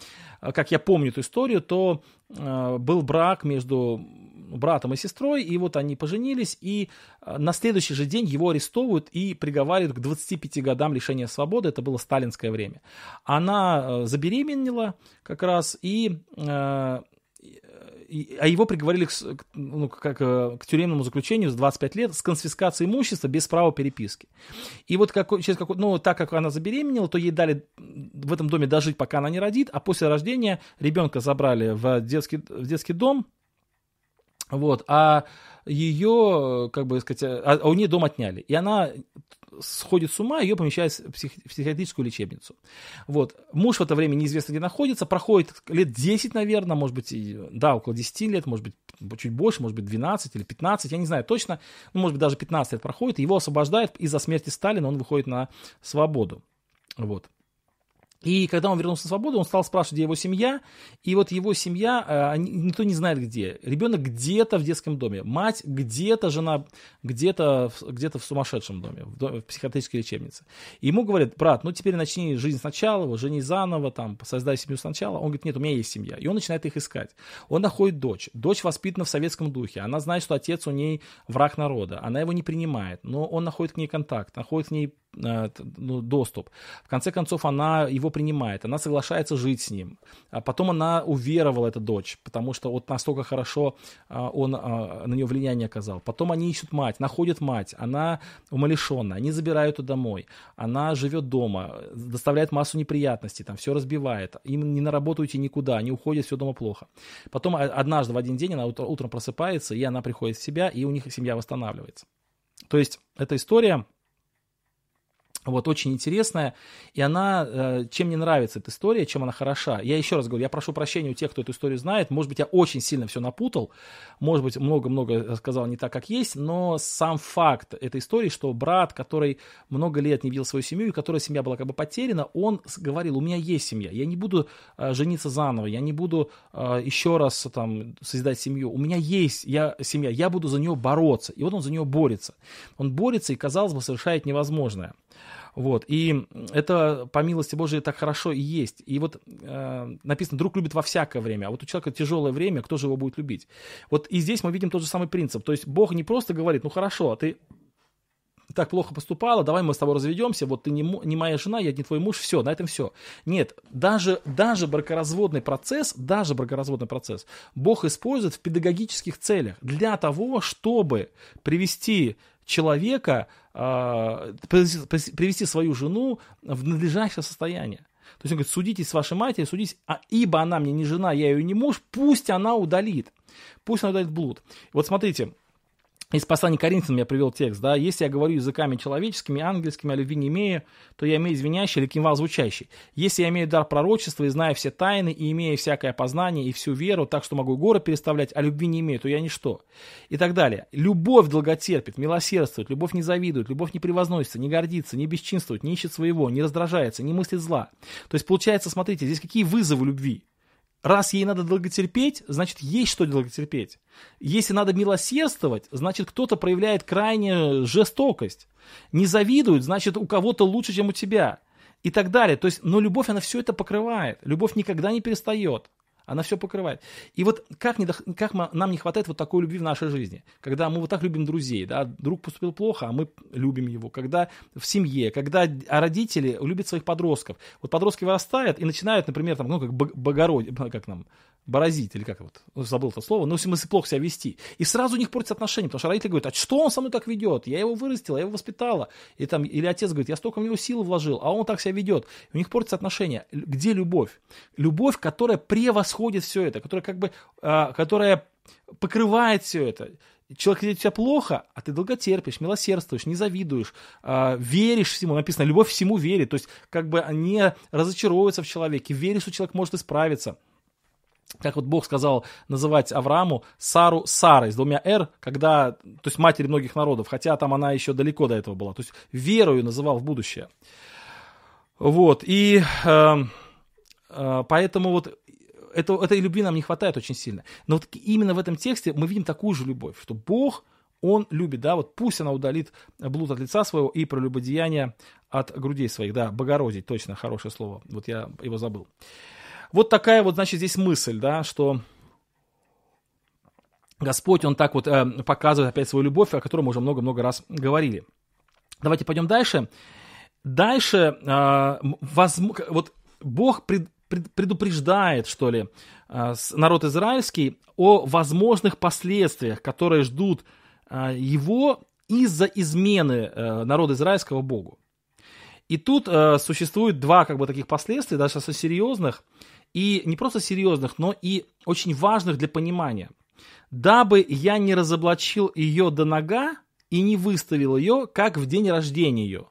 S1: э, как я помню эту историю, то э, был брак между братом и сестрой, и вот они поженились, и э, на следующий же день его арестовывают и приговаривают к 25 годам лишения свободы, это было сталинское время. Она э, забеременела как раз, и э, а его приговорили к, ну, как, к тюремному заключению с 25 лет с конфискацией имущества без права переписки. И вот как, через какой, ну, так как она забеременела, то ей дали в этом доме дожить, пока она не родит, а после рождения ребенка забрали в детский, в детский дом, вот, а ее, как бы сказать, а, а у нее дом отняли. И она сходит с ума, ее помещают в, псих, в психиатрическую лечебницу. Вот. Муж в это время неизвестно где находится, проходит лет 10, наверное, может быть, да, около 10 лет, может быть, чуть больше, может быть, 12 или 15, я не знаю точно, ну, может быть, даже 15 лет проходит, его освобождают из-за смерти Сталина, он выходит на свободу. Вот. И когда он вернулся на свободу, он стал спрашивать, где его семья. И вот его семья, э, никто не знает где. Ребенок где-то в детском доме. Мать где-то, жена где-то где в сумасшедшем доме, в, доме, в психиатрической лечебнице. И ему говорят, брат, ну теперь начни жизнь сначала, женись заново, там, создай семью сначала. Он говорит, нет, у меня есть семья. И он начинает их искать. Он находит дочь. Дочь воспитана в советском духе. Она знает, что отец у ней враг народа. Она его не принимает. Но он находит к ней контакт, находит к ней ну, доступ. В конце концов, она его принимает, она соглашается жить с ним. А потом она уверовала, эта дочь, потому что вот настолько хорошо а, он а, на нее влияние оказал. Потом они ищут мать, находят мать, она умалишенная, они забирают ее домой, она живет дома, доставляет массу неприятностей, там все разбивает, им не на работу идти никуда, они уходят, все дома плохо. Потом однажды в один день она утром просыпается, и она приходит в себя, и у них семья восстанавливается. То есть эта история вот, очень интересная, и она, э, чем мне нравится эта история, чем она хороша. Я еще раз говорю, я прошу прощения у тех, кто эту историю знает, может быть, я очень сильно все напутал, может быть, много-много сказал не так, как есть, но сам факт этой истории, что брат, который много лет не видел свою семью, и которая семья была как бы потеряна, он говорил, у меня есть семья, я не буду э, жениться заново, я не буду э, еще раз там создать семью, у меня есть я, семья, я буду за нее бороться. И вот он за нее борется. Он борется и, казалось бы, совершает невозможное. Вот. И это, по милости Божией, так хорошо и есть. И вот э, написано, друг любит во всякое время, а вот у человека тяжелое время, кто же его будет любить? Вот и здесь мы видим тот же самый принцип. То есть Бог не просто говорит, ну хорошо, а ты так плохо поступала, давай мы с тобой разведемся, вот ты не, не моя жена, я не твой муж, все, на этом все. Нет, даже, даже бракоразводный процесс, даже бракоразводный процесс Бог использует в педагогических целях для того, чтобы привести человека, э, привести свою жену в надлежащее состояние. То есть он говорит, судитесь с вашей матерью, судитесь, а ибо она мне не жена, я ее не муж, пусть она удалит. Пусть она удалит блуд. Вот смотрите, из послания Коринфянам я привел текст, да, если я говорю языками человеческими, ангельскими, а любви не имею, то я имею звенящий или кимвал звучащий. Если я имею дар пророчества и знаю все тайны, и имею всякое познание и всю веру, так что могу горы переставлять, а любви не имею, то я ничто. И так далее. Любовь долготерпит, милосердствует, любовь не завидует, любовь не превозносится, не гордится, не бесчинствует, не ищет своего, не раздражается, не мыслит зла. То есть получается, смотрите, здесь какие вызовы любви? Раз ей надо долготерпеть, значит, есть что долготерпеть. Если надо милосердствовать, значит, кто-то проявляет крайнюю жестокость. Не завидуют, значит, у кого-то лучше, чем у тебя. И так далее. То есть, но любовь, она все это покрывает. Любовь никогда не перестает. Она все покрывает. И вот как, не, как нам не хватает вот такой любви в нашей жизни, когда мы вот так любим друзей, да, друг поступил плохо, а мы любим его, когда в семье, когда родители любят своих подростков. Вот подростки вырастают и начинают, например, там, ну, как богородие, как нам, борозить, или как вот, ну, забыл это слово, но в смысле плохо себя вести. И сразу у них портятся отношения, потому что родители говорят, а что он со мной так ведет? Я его вырастила, я его воспитала. И там, или отец говорит, я столько в него силы вложил, а он так себя ведет. И у них портятся отношения. Где любовь? Любовь, которая превосходит все это, которая как бы, а, которая покрывает все это. Человек ведет себя плохо, а ты долго терпишь, милосердствуешь, не завидуешь, э, веришь всему. Написано, любовь всему верит. То есть, как бы не разочаровывается в человеке, веришь, что человек может исправиться как вот Бог сказал называть Аврааму Сару Сарой с двумя «р», когда, то есть матери многих народов, хотя там она еще далеко до этого была. То есть верою называл в будущее. Вот, и э, э, поэтому вот это, этой любви нам не хватает очень сильно. Но вот именно в этом тексте мы видим такую же любовь, что Бог, Он любит, да, вот пусть она удалит блуд от лица своего и прелюбодеяние от грудей своих, да, богородить, точно, хорошее слово, вот я его забыл. Вот такая вот, значит, здесь мысль, да, что Господь, Он так вот э, показывает опять свою любовь, о которой мы уже много-много раз говорили. Давайте пойдем дальше. Дальше, э, воз, вот Бог пред, пред, предупреждает, что ли, э, народ израильский о возможных последствиях, которые ждут э, его из-за измены э, народа израильского Богу. И тут э, существует два как бы таких последствия, достаточно серьезных, и не просто серьезных, но и очень важных для понимания. Дабы я не разоблачил ее до нога и не выставил ее, как в день рождения ее.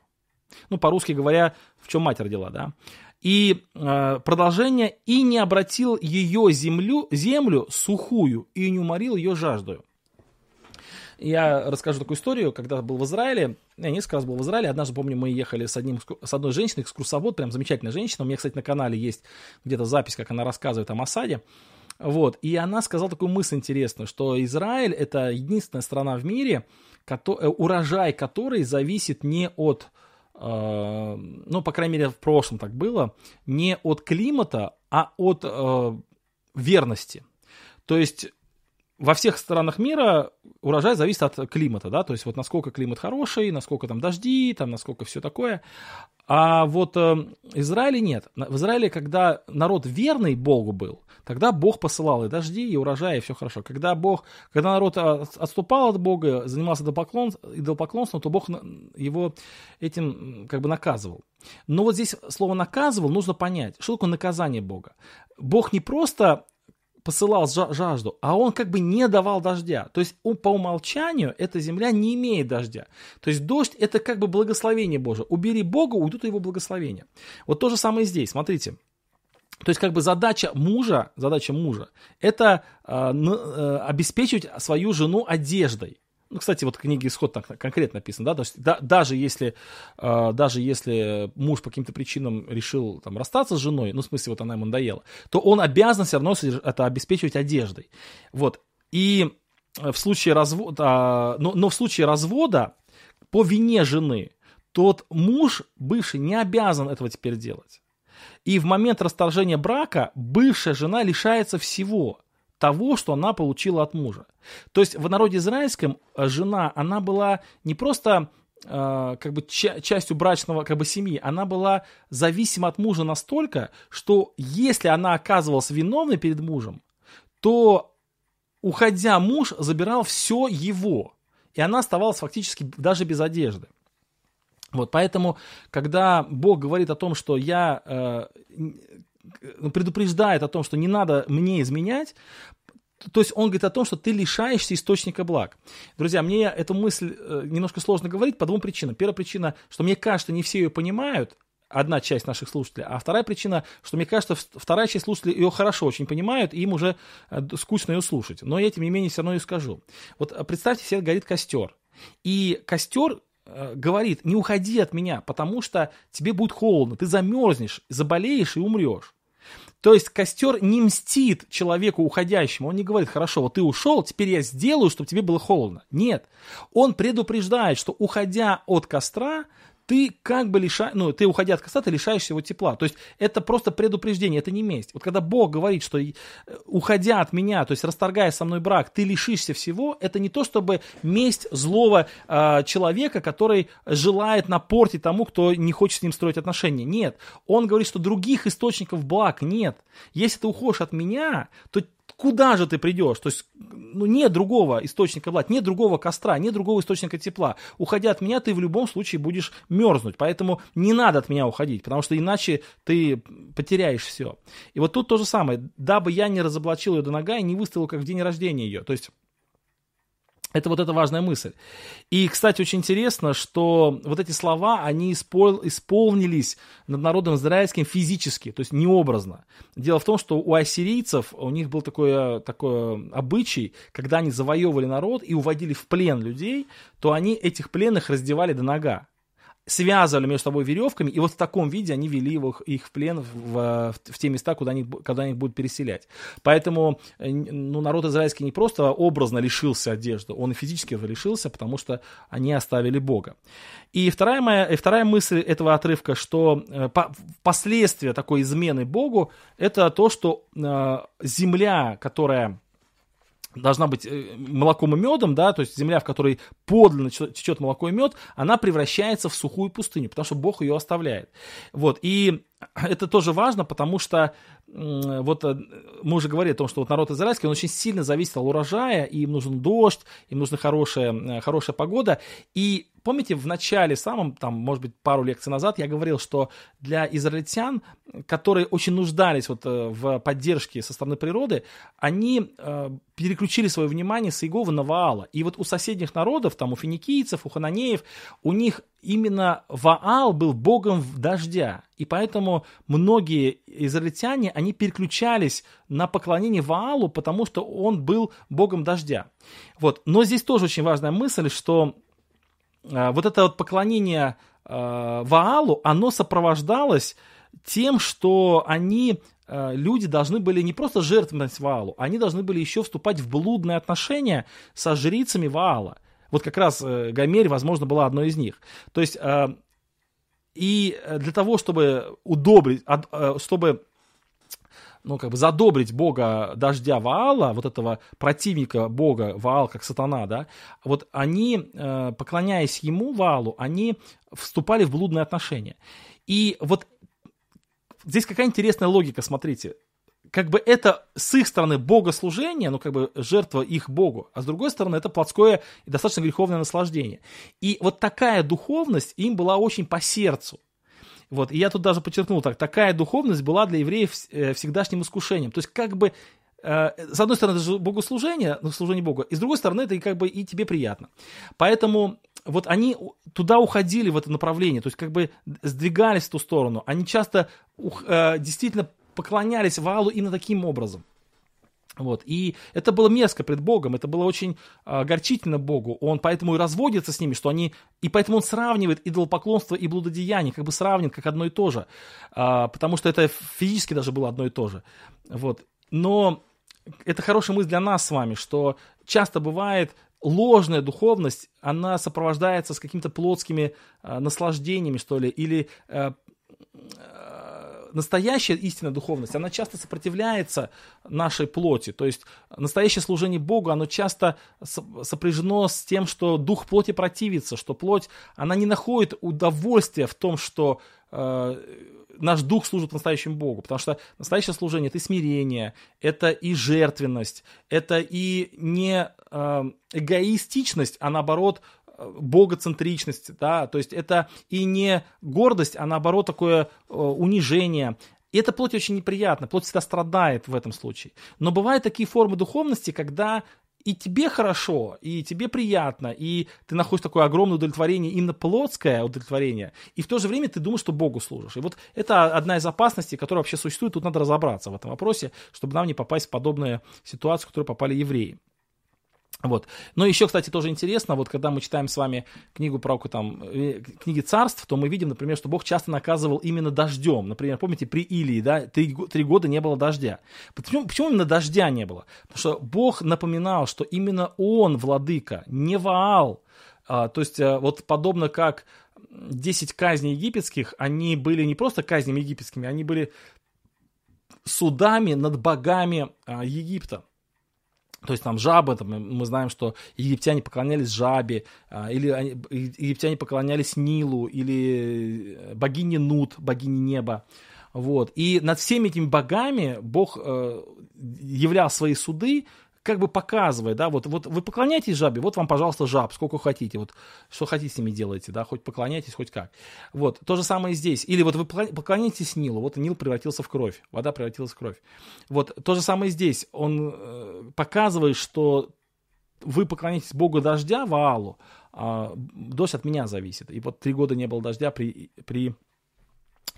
S1: Ну, по-русски говоря, в чем мать родила, да. И э, продолжение, и не обратил ее землю, землю сухую, и не уморил ее жаждою. Я расскажу такую историю, когда был в Израиле, я несколько раз был в Израиле, однажды, помню, мы ехали с, одним, с одной женщиной, экскурсовод, прям замечательная женщина, у меня, кстати, на канале есть где-то запись, как она рассказывает о Масаде, вот, и она сказала такую мысль интересную, что Израиль это единственная страна в мире, э, урожай которой зависит не от, э, ну, по крайней мере, в прошлом так было, не от климата, а от э, верности. То есть во всех странах мира урожай зависит от климата, да, то есть вот насколько климат хороший, насколько там дожди, там насколько все такое. А вот э, Израиле нет. В Израиле, когда народ верный Богу был, тогда Бог посылал и дожди, и урожай, и все хорошо. Когда Бог, когда народ отступал от Бога, занимался идолопоклон, идолопоклонством, то Бог его этим как бы наказывал. Но вот здесь слово наказывал нужно понять, что такое наказание Бога. Бог не просто посылал жажду, а он как бы не давал дождя. То есть по умолчанию эта земля не имеет дождя. То есть дождь это как бы благословение Божие. Убери Бога, уйдут его благословения. Вот то же самое здесь. Смотрите. То есть как бы задача мужа, задача мужа, это э, э, обеспечивать свою жену одеждой. Ну, кстати, вот в книге «Исход» так конкретно написано, да, то есть да, даже, если, э, даже если муж по каким-то причинам решил там, расстаться с женой, ну, в смысле, вот она ему надоела, то он обязан все равно это обеспечивать одеждой. Вот. И в случае развода, но, но в случае развода по вине жены тот муж, бывший, не обязан этого теперь делать. И в момент расторжения брака бывшая жена лишается всего того, что она получила от мужа. То есть в народе израильском э, жена, она была не просто э, как бы ча- частью брачного как бы семьи, она была зависима от мужа настолько, что если она оказывалась виновной перед мужем, то уходя муж забирал все его, и она оставалась фактически даже без одежды. Вот, поэтому, когда Бог говорит о том, что я э, предупреждает о том, что не надо мне изменять, то есть он говорит о том, что ты лишаешься источника благ. Друзья, мне эту мысль э, немножко сложно говорить по двум причинам. Первая причина, что мне кажется, не все ее понимают, одна часть наших слушателей, а вторая причина, что мне кажется, вторая часть слушателей ее хорошо очень понимают, и им уже э, скучно ее слушать. Но я, тем не менее, все равно ее скажу. Вот э, представьте себе, горит костер. И костер говорит, не уходи от меня, потому что тебе будет холодно, ты замерзнешь, заболеешь и умрешь. То есть костер не мстит человеку уходящему. Он не говорит, хорошо, вот ты ушел, теперь я сделаю, чтобы тебе было холодно. Нет. Он предупреждает, что уходя от костра, ты как бы лишаешь, ну, ты уходя от костра, ты лишаешься его тепла. То есть это просто предупреждение, это не месть. Вот когда Бог говорит, что э, уходя от меня, то есть расторгая со мной брак, ты лишишься всего, это не то, чтобы месть злого э, человека, который желает напортить тому, кто не хочет с ним строить отношения. Нет. Он говорит, что других источников благ нет. Если ты уходишь от меня, то куда же ты придешь? То есть, ну, нет другого источника власти, нет другого костра, нет другого источника тепла. Уходя от меня, ты в любом случае будешь мерзнуть. Поэтому не надо от меня уходить, потому что иначе ты потеряешь все. И вот тут то же самое. Дабы я не разоблачил ее до нога и не выставил как в день рождения ее. То есть, это вот эта важная мысль. И, кстати, очень интересно, что вот эти слова, они испол... исполнились над народом израильским физически, то есть необразно. Дело в том, что у ассирийцев, у них был такой, такой обычай, когда они завоевывали народ и уводили в плен людей, то они этих пленных раздевали до нога связывали между собой веревками, и вот в таком виде они вели их, их в плен в, в, в те места, куда они, куда они будут переселять. Поэтому э, ну, народ израильский не просто образно лишился одежды, он и физически лишился, потому что они оставили Бога. И вторая, моя, и вторая мысль этого отрывка, что э, по, последствия такой измены Богу, это то, что э, земля, которая должна быть э, молоком и медом, да, то есть земля, в которой подлинно течет молоко и мед, она превращается в сухую пустыню, потому что Бог ее оставляет. Вот, и [CLEARS THROAT] это тоже важно, потому что вот э, мы уже говорили о том, что вот народ израильский, он очень сильно зависит от урожая, и им нужен дождь, им нужна хорошая, э, хорошая погода, и Помните, в начале, самом, там, может быть, пару лекций назад я говорил, что для израильтян, которые очень нуждались вот э, в поддержке со стороны природы, они э, переключили свое внимание с Иегова на Ваала. И вот у соседних народов, там у финикийцев, у хананеев, у них именно Ваал был богом дождя. И поэтому многие израильтяне, они переключались на поклонение Ваалу, потому что он был богом дождя. Вот. Но здесь тоже очень важная мысль, что вот это вот поклонение а, Ваалу, оно сопровождалось тем, что они, а, люди должны были не просто жертвовать Ваалу, они должны были еще вступать в блудные отношения со жрицами Ваала. Вот как раз э, Гомерь, возможно, была одной из них. То есть, и для того, чтобы удобрить, чтобы ну, как бы задобрить бога дождя Ваала, вот этого противника бога Ваал, как сатана, да, вот они, э, поклоняясь ему, Ваалу, они вступали в блудные отношения. И вот здесь какая интересная логика, смотрите как бы это с их стороны богослужение, ну как бы жертва их богу, а с другой стороны это плотское и достаточно греховное наслаждение. И вот такая духовность им была очень по сердцу. Вот, и я тут даже подчеркнул так, такая духовность была для евреев э, всегдашним искушением. То есть как бы э, с одной стороны, это же богослужение, ну, служение Богу, и с другой стороны, это как бы и тебе приятно. Поэтому вот они туда уходили в это направление, то есть как бы сдвигались в ту сторону. Они часто э, действительно поклонялись Ваалу именно таким образом. Вот. И это было мерзко пред Богом, это было очень э, горчительно Богу. Он поэтому и разводится с ними, что они... И поэтому он сравнивает идолопоклонство и блудодеяние, как бы сравнивает как одно и то же. Э, потому что это физически даже было одно и то же. Вот. Но это хорошая мысль для нас с вами, что часто бывает ложная духовность, она сопровождается с какими-то плотскими э, наслаждениями, что ли, или настоящая истинная духовность, она часто сопротивляется нашей плоти. То есть настоящее служение Богу, оно часто сопряжено с тем, что дух плоти противится, что плоть, она не находит удовольствия в том, что э, наш дух служит настоящему Богу, потому что настоящее служение это и смирение, это и жертвенность, это и не э, эгоистичность, а наоборот богоцентричность, да, то есть это и не гордость, а наоборот такое э, унижение. И это плоть очень неприятно, плоть всегда страдает в этом случае. Но бывают такие формы духовности, когда и тебе хорошо, и тебе приятно, и ты находишь такое огромное удовлетворение, именно плотское удовлетворение, и в то же время ты думаешь, что Богу служишь. И вот это одна из опасностей, которая вообще существует, тут надо разобраться в этом вопросе, чтобы нам не попасть в подобную ситуацию, в которую попали евреи. Вот. Но еще, кстати, тоже интересно, вот когда мы читаем с вами книгу про там, э, книги царств, то мы видим, например, что Бог часто наказывал именно дождем. Например, помните, при Илии, да, три, три года не было дождя. Почему, почему именно дождя не было? Потому что Бог напоминал, что именно Он владыка, не Ваал. А, то есть, а, вот подобно как 10 казней египетских, они были не просто казнями египетскими, они были судами над богами а, Египта. То есть там жабы, там, мы знаем, что египтяне поклонялись жабе, а, или они, египтяне поклонялись Нилу, или э, богине Нут, богине неба. Вот. И над всеми этими богами Бог э, являл свои суды, как бы показывая, да, вот, вот вы поклоняетесь жабе, вот вам, пожалуйста, жаб, сколько хотите, вот что хотите с ними делайте, да, хоть поклоняйтесь, хоть как. Вот, то же самое и здесь. Или вот вы поклоняетесь Нилу, вот Нил превратился в кровь, вода превратилась в кровь. Вот, то же самое и здесь. Он э, показывает, что вы поклоняетесь Богу дождя, Ваалу, а дождь от меня зависит. И вот три года не было дождя при, при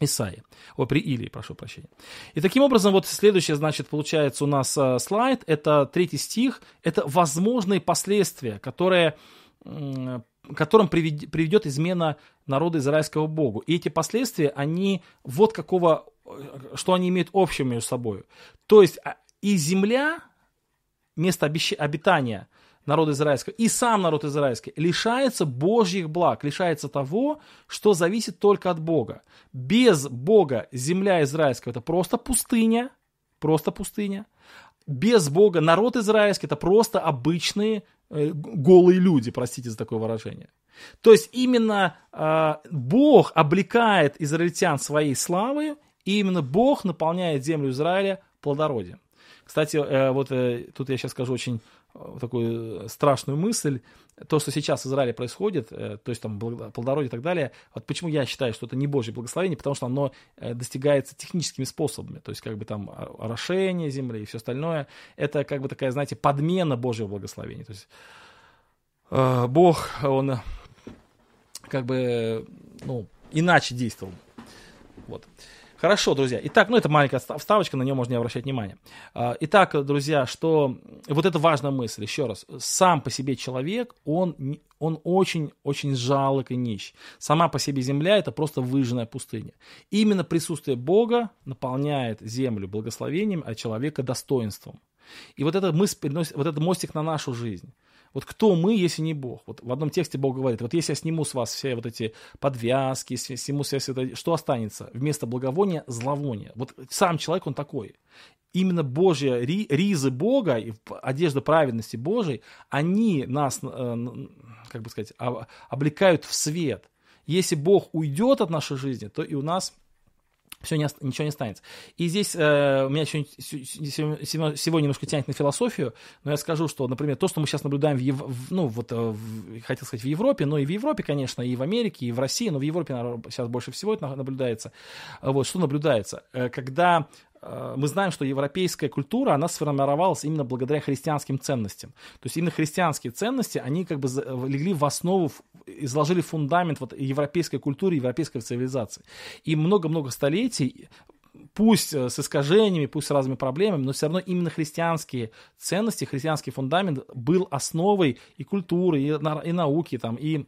S1: Исаии. О, при Илии, прошу прощения. И таким образом, вот следующее, значит, получается у нас э, слайд, это третий стих, это возможные последствия, которые, которым приведет, измена народа израильского Богу. И эти последствия, они вот какого, э, что они имеют общего между собой. То есть а, и земля, место обитания – народа израильского, и сам народ израильский лишается Божьих благ, лишается того, что зависит только от Бога. Без Бога земля израильская это просто пустыня, просто пустыня. Без Бога народ израильский это просто обычные э, голые люди, простите за такое выражение. То есть именно э, Бог облекает израильтян своей славой, и именно Бог наполняет землю Израиля плодородием. Кстати, э, вот э, тут я сейчас скажу очень такую страшную мысль, то, что сейчас в Израиле происходит, э, то есть там плодородие и так далее, вот почему я считаю, что это не Божье благословение, потому что оно э, достигается техническими способами, то есть как бы там орошение земли и все остальное, это как бы такая, знаете, подмена Божьего благословения, то есть э, Бог, он как бы, ну, иначе действовал, вот. Хорошо, друзья. Итак, ну это маленькая вставочка, на нее можно не обращать внимания. А, итак, друзья, что вот это важная мысль, еще раз. Сам по себе человек, он, он очень-очень жалок и нищ. Сама по себе земля это просто выжженная пустыня. Именно присутствие Бога наполняет землю благословением, а человека достоинством. И вот эта мысль вот этот мостик на нашу жизнь. Вот кто мы, если не Бог? Вот в одном тексте Бог говорит, вот если я сниму с вас все вот эти подвязки, сниму вас это, что останется? Вместо благовония – зловоние. Вот сам человек, он такой. Именно Божья, ризы Бога, одежда праведности Божией, они нас, э, как бы сказать, облекают в свет. Если Бог уйдет от нашей жизни, то и у нас – все не, ничего не останется. И здесь э, меня еще, сегодня немножко тянет на философию, но я скажу, что, например, то, что мы сейчас наблюдаем в, Ев, ну, вот, э, в, хотел сказать, в Европе, но и в Европе, конечно, и в Америке, и в России, но в Европе, наверное, сейчас больше всего это наблюдается. Вот, что наблюдается? Э, когда мы знаем, что европейская культура, она сформировалась именно благодаря христианским ценностям. То есть именно христианские ценности, они как бы легли в основу, изложили фундамент вот европейской культуры, европейской цивилизации. И много-много столетий пусть э, с искажениями, пусть с разными проблемами, но все равно именно христианские ценности, христианский фундамент был основой и культуры, и, и науки, там, и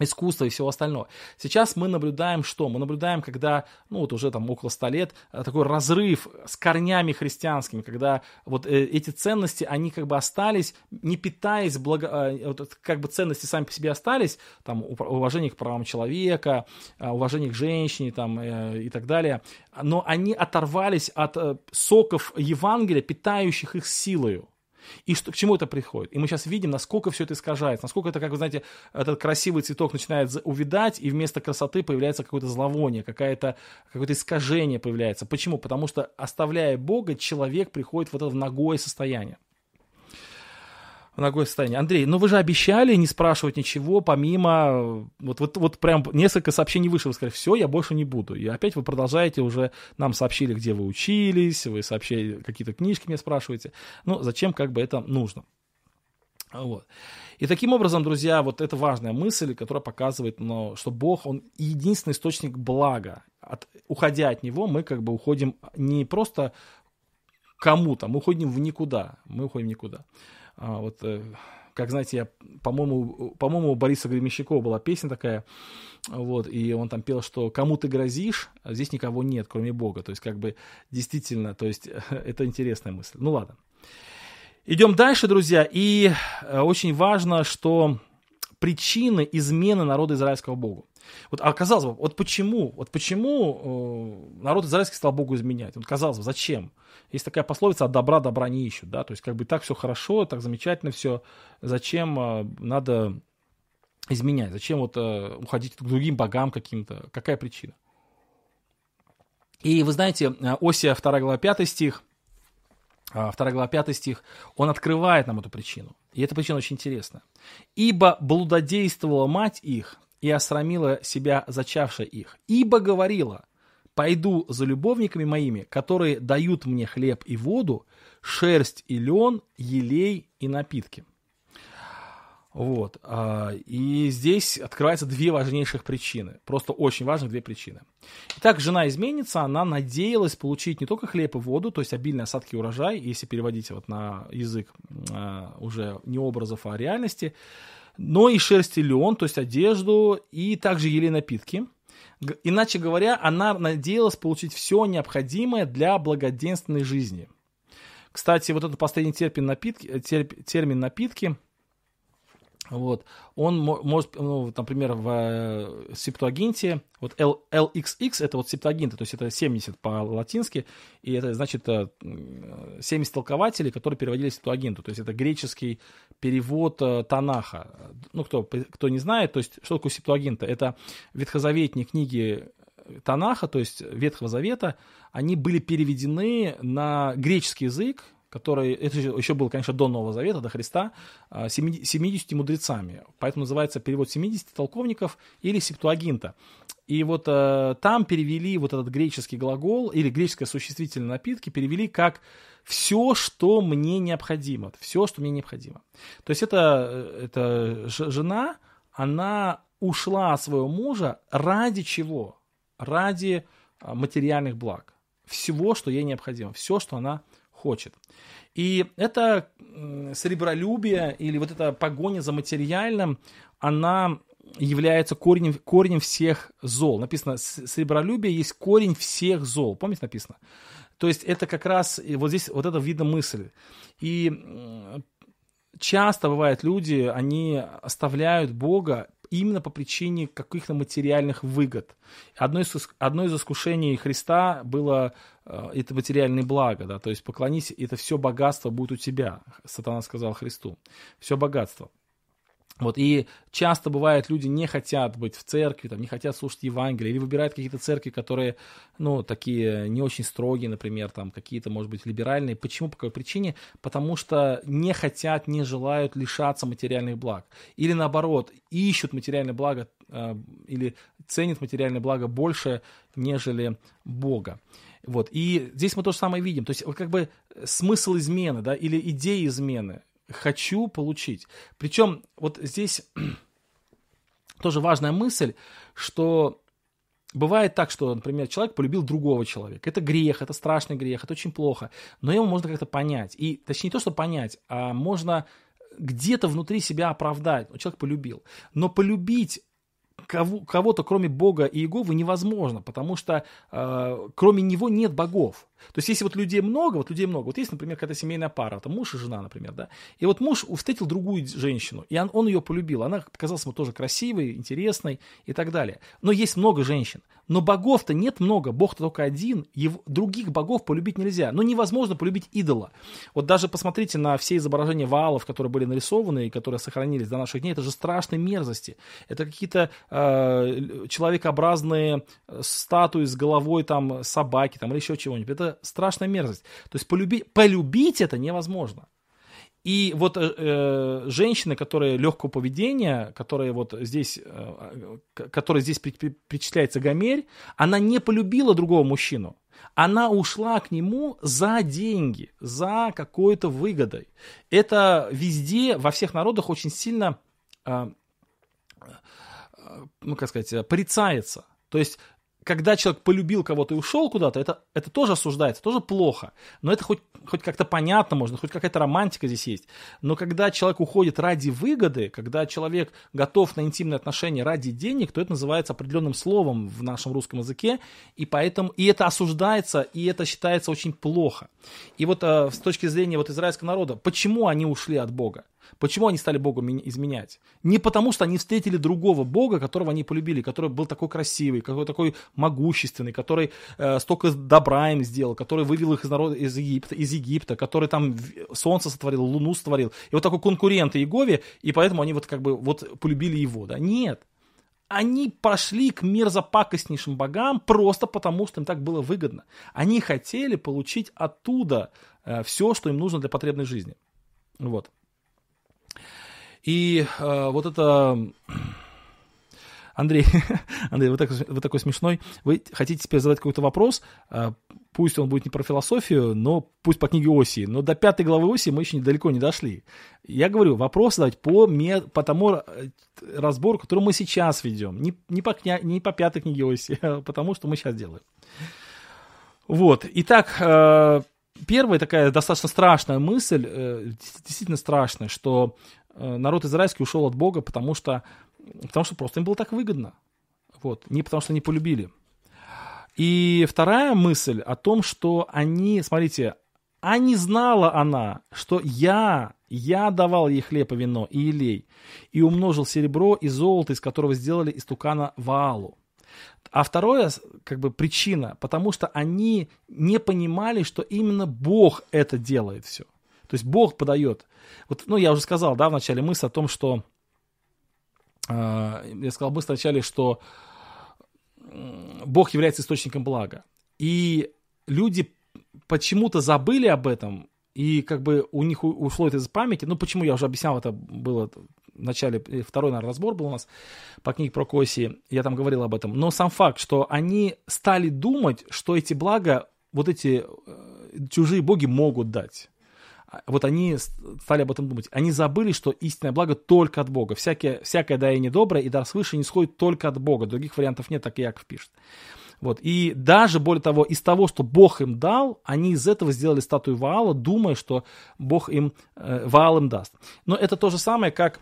S1: искусства и всего остального. Сейчас мы наблюдаем что? Мы наблюдаем, когда, ну вот уже там около ста лет, э, такой разрыв с корнями христианскими, когда вот э, эти ценности, они как бы остались, не питаясь, благо, э, вот, как бы ценности сами по себе остались, там уважение к правам человека, уважение к женщине там, и так далее, но они оторвались от соков Евангелия, питающих их силою. И что, к чему это приходит? И мы сейчас видим, насколько все это искажается, насколько это, как вы знаете, этот красивый цветок начинает увидать, и вместо красоты появляется какое-то зловоние, какое-то какое искажение появляется. Почему? Потому что, оставляя Бога, человек приходит в это в ногое состояние в ногое состояние. Андрей, ну вы же обещали не спрашивать ничего, помимо... Вот, вот, вот прям несколько сообщений выше, вы сказали, все, я больше не буду. И опять вы продолжаете уже, нам сообщили, где вы учились, вы сообщили, какие-то книжки мне спрашиваете. Ну, зачем как бы это нужно? Вот. И таким образом, друзья, вот это важная мысль, которая показывает, ну, что Бог, Он единственный источник блага. От, уходя от Него, мы как бы уходим не просто кому-то, мы уходим в никуда. Мы уходим в никуда. А, вот, э, как знаете, я, по-моему, по-моему, у Бориса Гремещакова была песня такая, вот, и он там пел, что кому ты грозишь, здесь никого нет, кроме Бога. То есть, как бы, действительно, то есть, [LAUGHS] это интересная мысль. Ну, ладно. Идем дальше, друзья, и э, очень важно, что причины измены народа израильского Богу. Вот, а казалось бы, вот почему, вот почему э, народ израильский стал Богу изменять? Вот казалось бы, зачем? Есть такая пословица, от добра добра не ищут, да, то есть как бы так все хорошо, так замечательно все, зачем э, надо изменять, зачем вот э, уходить к другим богам каким-то, какая причина? И вы знаете, э, Осия 2 глава 5 стих, 2 э, глава 5 стих, он открывает нам эту причину. И эта причина очень интересная. «Ибо блудодействовала мать их, и осрамила себя зачавшая их, ибо говорила, пойду за любовниками моими, которые дают мне хлеб и воду, шерсть и лен, елей и напитки. Вот. А, и здесь открываются две важнейших причины. Просто очень важных две причины. Итак, жена изменится, она надеялась получить не только хлеб и воду, то есть обильные осадки урожай, если переводить вот на язык а, уже не образов, а реальности, но и шерсть и лен, то есть одежду, и также елей напитки – Иначе говоря, она надеялась получить все необходимое для благоденственной жизни. Кстати, вот этот последний термин напитки, термин напитки – вот. Он может, ну, например, в э, Септуагинте, вот L, LXX это вот Септуагинта, то есть это 70 по-латински, и это значит 70 э, толкователей, которые переводили Септуагинту, то есть это греческий перевод э, Танаха. Ну, кто, кто не знает, то есть что такое Септуагинта? Это ветхозаветные книги Танаха, то есть Ветхого Завета, они были переведены на греческий язык, который, это еще было, конечно, до Нового Завета, до Христа, 70 а, мудрецами. Поэтому называется перевод 70 толковников или септуагинта. И вот э, там перевели вот этот греческий глагол или греческое существительное напитки, перевели как все, что мне необходимо. Все, что мне необходимо. То есть это, э, это жена, она ушла от своего мужа ради чего? Ради а, материальных благ. Всего, что ей необходимо. Все, что она хочет. И это сребролюбие или вот эта погоня за материальным, она является корнем, корнем всех зол. Написано, сребролюбие есть корень всех зол. Помните написано? То есть это как раз, вот здесь вот это видно мысль. И часто бывает люди, они оставляют Бога именно по причине каких-то материальных выгод. Одно из, одно из искушений Христа было это материальные блага, да, то есть поклонись, это все богатство будет у тебя, сатана сказал Христу, все богатство. Вот, и часто бывает, люди не хотят быть в церкви, там, не хотят слушать Евангелие, или выбирают какие-то церкви, которые, ну, такие не очень строгие, например, там, какие-то, может быть, либеральные. Почему? По какой причине? Потому что не хотят, не желают лишаться материальных благ. Или наоборот, ищут материальные блага э, или ценят материальные блага больше, нежели Бога. Вот. И здесь мы то же самое видим. То есть, вот как бы смысл измены, да, или идея измены хочу получить. Причем вот здесь [CLEARS THROAT] тоже важная мысль, что бывает так, что, например, человек полюбил другого человека. Это грех, это страшный грех, это очень плохо. Но его можно как-то понять. И, точнее, не то, что понять, а можно где-то внутри себя оправдать. Человек полюбил. Но полюбить кого, кого-то, кроме Бога и Иеговы, невозможно, потому что э, кроме него нет богов. То есть, если вот людей много, вот людей много, вот есть, например, какая-то семейная пара, это муж и жена, например, да, и вот муж встретил другую женщину, и он, он ее полюбил, она показалась ему тоже красивой, интересной и так далее. Но есть много женщин, но богов-то нет много, бог-то только один, его, других богов полюбить нельзя, но невозможно полюбить идола. Вот даже посмотрите на все изображения ваалов, которые были нарисованы и которые сохранились до наших дней, это же страшные мерзости, это какие-то э, человекообразные статуи с головой там собаки там или еще чего-нибудь, это страшная мерзость. То есть полюбить, полюбить это невозможно. И вот э, э женщины, которые легкого поведения, которые вот здесь, э, которой здесь при, при, причисляется Гомерь, она не полюбила другого мужчину. Она ушла к нему за деньги, за какой-то выгодой. Это везде, во всех народах очень сильно, э, э, ну как сказать, порицается. То есть когда человек полюбил кого-то и ушел куда-то, это, это тоже осуждается, тоже плохо. Но это хоть, хоть как-то понятно можно, хоть какая-то романтика здесь есть. Но когда человек уходит ради выгоды, когда человек готов на интимные отношения ради денег, то это называется определенным словом в нашем русском языке, и поэтому и это осуждается, и это считается очень плохо. И вот э, с точки зрения вот израильского народа, почему они ушли от Бога? Почему они стали Богу изменять? Не потому, что они встретили другого Бога, которого они полюбили, который был такой красивый, какой такой могущественный, который э, столько добра им сделал, который вывел их из народа из Египта, из Египта, который там солнце сотворил, луну сотворил. И вот такой конкурент Иегове, и поэтому они вот как бы вот полюбили его, да? Нет. Они пошли к мерзопакостнейшим богам просто потому, что им так было выгодно. Они хотели получить оттуда э, все, что им нужно для потребной жизни. Вот. И э, вот это... Андрей, [LAUGHS] Андрей, вы, так, вы такой смешной. Вы хотите теперь задать какой-то вопрос, э, пусть он будет не про философию, но пусть по книге Оси. Но до пятой главы Оси мы еще недалеко не дошли. Я говорю, вопрос задать по, по тому э, разбору, который мы сейчас ведем. Не, не, по, не по пятой книге Оси, [LAUGHS] а потому что мы сейчас делаем. Вот. Итак, э, первая такая достаточно страшная мысль, действительно страшная, что народ израильский ушел от Бога, потому что, потому что просто им было так выгодно. Вот. Не потому что они полюбили. И вторая мысль о том, что они, смотрите, а не знала она, что я, я давал ей хлеб и вино и елей, и умножил серебро и золото, из которого сделали истукана Ваалу. А второе, как бы причина, потому что они не понимали, что именно Бог это делает все. То есть Бог подает. Вот, ну, я уже сказал, да, в начале мысль о том, что... Э, я сказал мысль вначале, что Бог является источником блага. И люди почему-то забыли об этом, и как бы у них ушло это из памяти. Ну, почему я уже объяснял, это было в начале, второй, наверное, разбор был у нас по книге про Коси, я там говорил об этом. Но сам факт, что они стали думать, что эти блага, вот эти э, чужие боги могут дать. А, вот они стали об этом думать. Они забыли, что истинное благо только от Бога. Всякое, всякое даяние доброе и дар свыше не сходит только от Бога. Других вариантов нет, так и Яков пишет. Вот. И даже, более того, из того, что Бог им дал, они из этого сделали статую Ваала, думая, что Бог им, э, Ваал им даст. Но это то же самое, как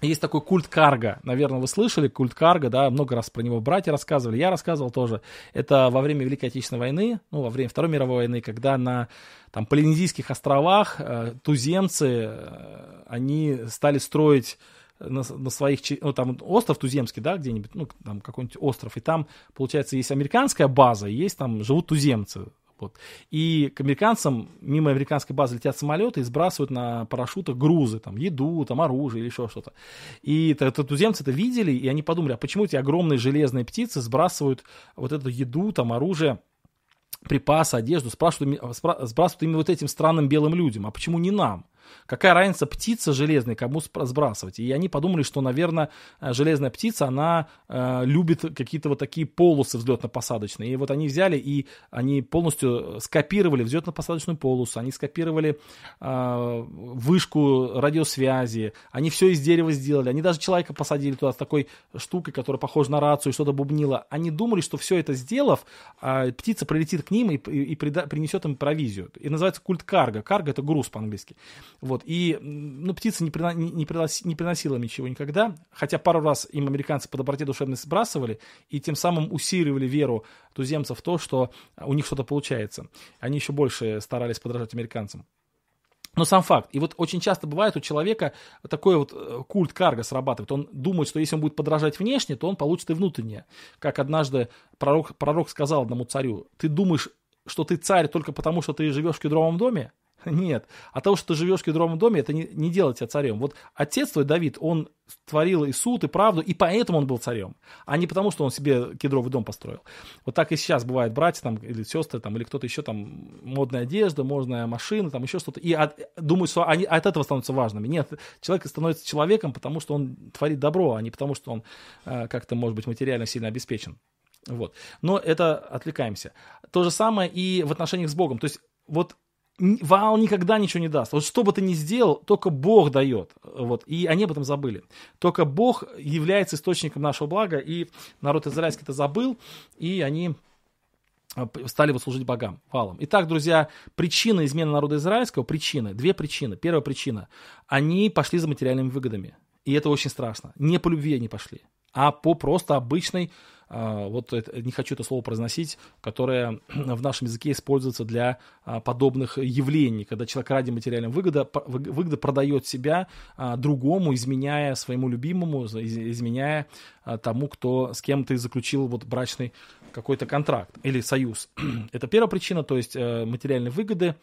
S1: есть такой культ карга, наверное, вы слышали, культ карга, да, много раз про него братья рассказывали, я рассказывал тоже. Это во время Великой Отечественной войны, ну, во время Второй мировой войны, когда на там, Полинезийских островах э, туземцы, э, они стали строить на, на своих, ну, там остров Туземский, да, где-нибудь, ну, там какой-нибудь остров, и там, получается, есть американская база, есть там, живут туземцы, вот. И к американцам мимо американской базы летят самолеты и сбрасывают на парашютах грузы, там, еду, там, оружие или еще что-то. И это, это, туземцы это видели, и они подумали, а почему эти огромные железные птицы сбрасывают вот эту еду, там, оружие, припасы, одежду, спрашивают, сбрасывают именно вот этим странным белым людям, а почему не нам? Какая разница птица железная, кому сбрасывать? И они подумали, что, наверное, э, железная птица, она э, любит какие-то вот такие полосы взлетно-посадочные. И вот они взяли и они полностью скопировали взлетно-посадочную полосу, они скопировали э, вышку радиосвязи, они все из дерева сделали, они даже человека посадили туда с такой штукой, которая похожа на рацию, что-то бубнила. Они думали, что все это сделав, э, птица прилетит к ним и, и, и принесет им провизию. И называется культ карга. Карга это груз по-английски. Вот, и, ну, птица не, прино, не, приноси, не приносила ничего никогда, хотя пару раз им американцы по доброте душевной сбрасывали, и тем самым усиливали веру туземцев в то, что у них что-то получается. Они еще больше старались подражать американцам. Но сам факт. И вот очень часто бывает у человека такой вот э, культ карга срабатывает. Он думает, что если он будет подражать внешне, то он получит и внутреннее. Как однажды пророк, пророк сказал одному царю, ты думаешь, что ты царь только потому, что ты живешь в кедровом доме? [LAUGHS] Нет. А того, что ты живешь в кедровом доме, это не, не делает тебя царем. Вот отец твой, Давид, он творил и суд, и правду, и поэтому он был царем, а не потому, что он себе кедровый дом построил. Вот так и сейчас бывает братья там, или сестры, там, или кто-то еще, там, модная одежда, модная машина, там, еще что-то, и от, думают, что они от этого становятся важными. Нет, человек становится человеком, потому что он творит добро, а не потому, что он э, как-то, может быть, материально сильно обеспечен. Вот. Но это отвлекаемся. То же самое и в отношениях с Богом. То есть вот Ваал никогда ничего не даст. Вот что бы ты ни сделал, только Бог дает. Вот. И они об этом забыли. Только Бог является источником нашего блага, и народ израильский это забыл, и они а, стали вот служить богам, валом. Итак, друзья, причина измены народа израильского, причины, две причины. Первая причина, они пошли за материальными выгодами. И это очень страшно. Не по любви они пошли, а по просто обычной вот это, не хочу это слово произносить, которое [CLEARS THROAT] в нашем языке используется для а, подобных явлений, когда человек ради материальной выгоды, выгоды продает себя а, другому, изменяя своему любимому, изменяя тому, кто с кем ты заключил вот брачный какой-то контракт или союз. [CLEARS THROAT] Это первая причина, то есть э, материальные выгоды.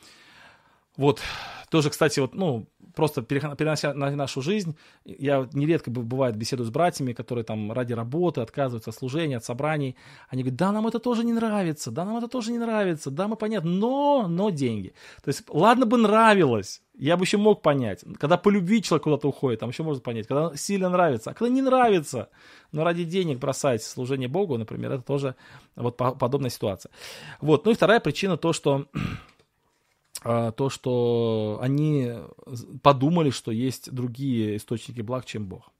S1: Вот, тоже, кстати, вот, ну, просто перенося на нашу жизнь, я нередко бывает беседую с братьями, которые там ради работы отказываются от служения, от собраний. Они говорят, да, нам это тоже не нравится, да, нам это тоже не нравится, да, мы понятно, но, но деньги. То есть, ладно бы нравилось, я бы еще мог понять. Когда по любви человек куда-то уходит, там еще можно понять. Когда сильно нравится, а когда не нравится, но ради денег бросать служение Богу, например, это тоже вот подобная ситуация. Вот. Ну и вторая причина то, что то, что они подумали, что есть другие источники благ, чем Бог.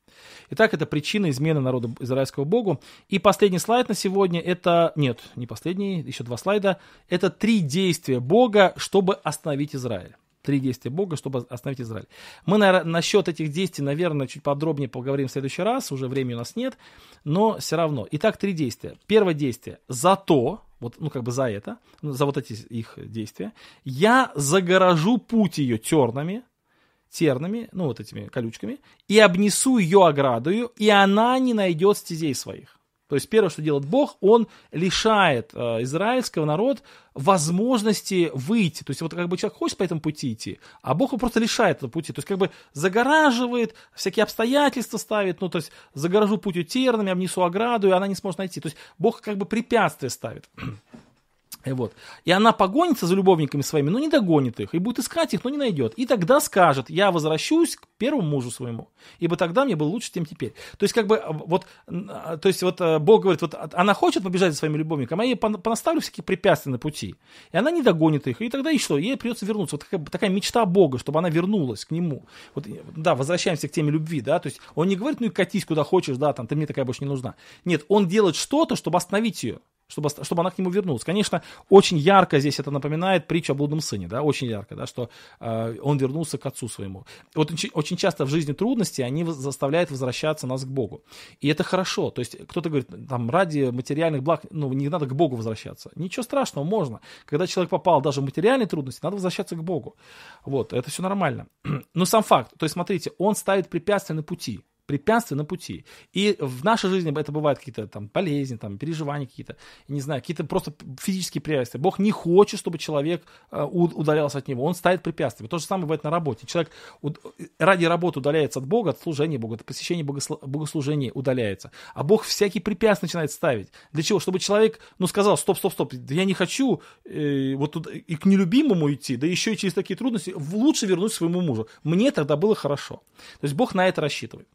S1: Итак, это причина измены народа израильского Богу. И последний слайд на сегодня это... Нет, не последний, еще два слайда. Это три действия Бога, чтобы остановить Израиль. Три действия Бога, чтобы остановить Израиль. Мы наверное, насчет этих действий, наверное, чуть подробнее поговорим в следующий раз. Уже времени у нас нет. Но все равно. Итак, три действия. Первое действие. За то, вот, ну, как бы за это, ну, за вот эти их действия, я загорожу путь ее тернами, тернами, ну, вот этими колючками, и обнесу ее оградою, и она не найдет стезей своих. То есть первое, что делает Бог, он лишает э, израильского народ возможности выйти. То есть вот как бы человек хочет по этому пути идти, а Бог его просто лишает этого пути. То есть как бы загораживает, всякие обстоятельства ставит, ну то есть загоражу путь тернами, обнесу ограду, и она не сможет найти. То есть Бог как бы препятствие ставит. Вот. и она погонится за любовниками своими, но не догонит их, и будет искать их, но не найдет. И тогда скажет, я возвращусь к первому мужу своему, ибо тогда мне было лучше, чем теперь. То есть, как бы, вот, то есть, вот э, Бог говорит, вот она хочет побежать за своими любовниками, а я ей понаставлю всякие препятствия на пути. И она не догонит их. И тогда и что? Ей придется вернуться. Вот такая, такая мечта Бога, чтобы она вернулась к нему. Вот, да, возвращаемся к теме любви, да, то есть он не говорит, ну и катись куда хочешь, да, там, ты мне такая больше не нужна. Нет, он делает что-то, чтобы остановить ее. Чтобы, чтобы она к нему вернулась. Конечно, очень ярко здесь это напоминает притчу о блудном сыне, да, очень ярко, да, что э, он вернулся к отцу своему. Вот очень, очень часто в жизни трудности они заставляют возвращаться нас к Богу. И это хорошо. То есть кто-то говорит, там, ради материальных благ, ну, не надо к Богу возвращаться. Ничего страшного, можно. Когда человек попал даже в материальные трудности, надо возвращаться к Богу. Вот, это все нормально. [CLEARS THROAT] Но сам факт, то есть смотрите, он ставит препятствия на пути препятствия на пути. И в нашей жизни это бывают какие-то там болезни, там, переживания какие-то, не знаю, какие-то просто физические препятствия. Бог не хочет, чтобы человек э, удалялся от него. Он ставит препятствия. То же самое бывает на работе. Человек ради работы удаляется от Бога, от служения Бога, от посещения богослужения удаляется. А Бог всякие препятствия начинает ставить. Для чего? Чтобы человек, ну, сказал, стоп, стоп, стоп, я не хочу э, вот тут и к нелюбимому идти, да еще и через такие трудности, лучше вернуть своему мужу. Мне тогда было хорошо. То есть Бог на это рассчитывает.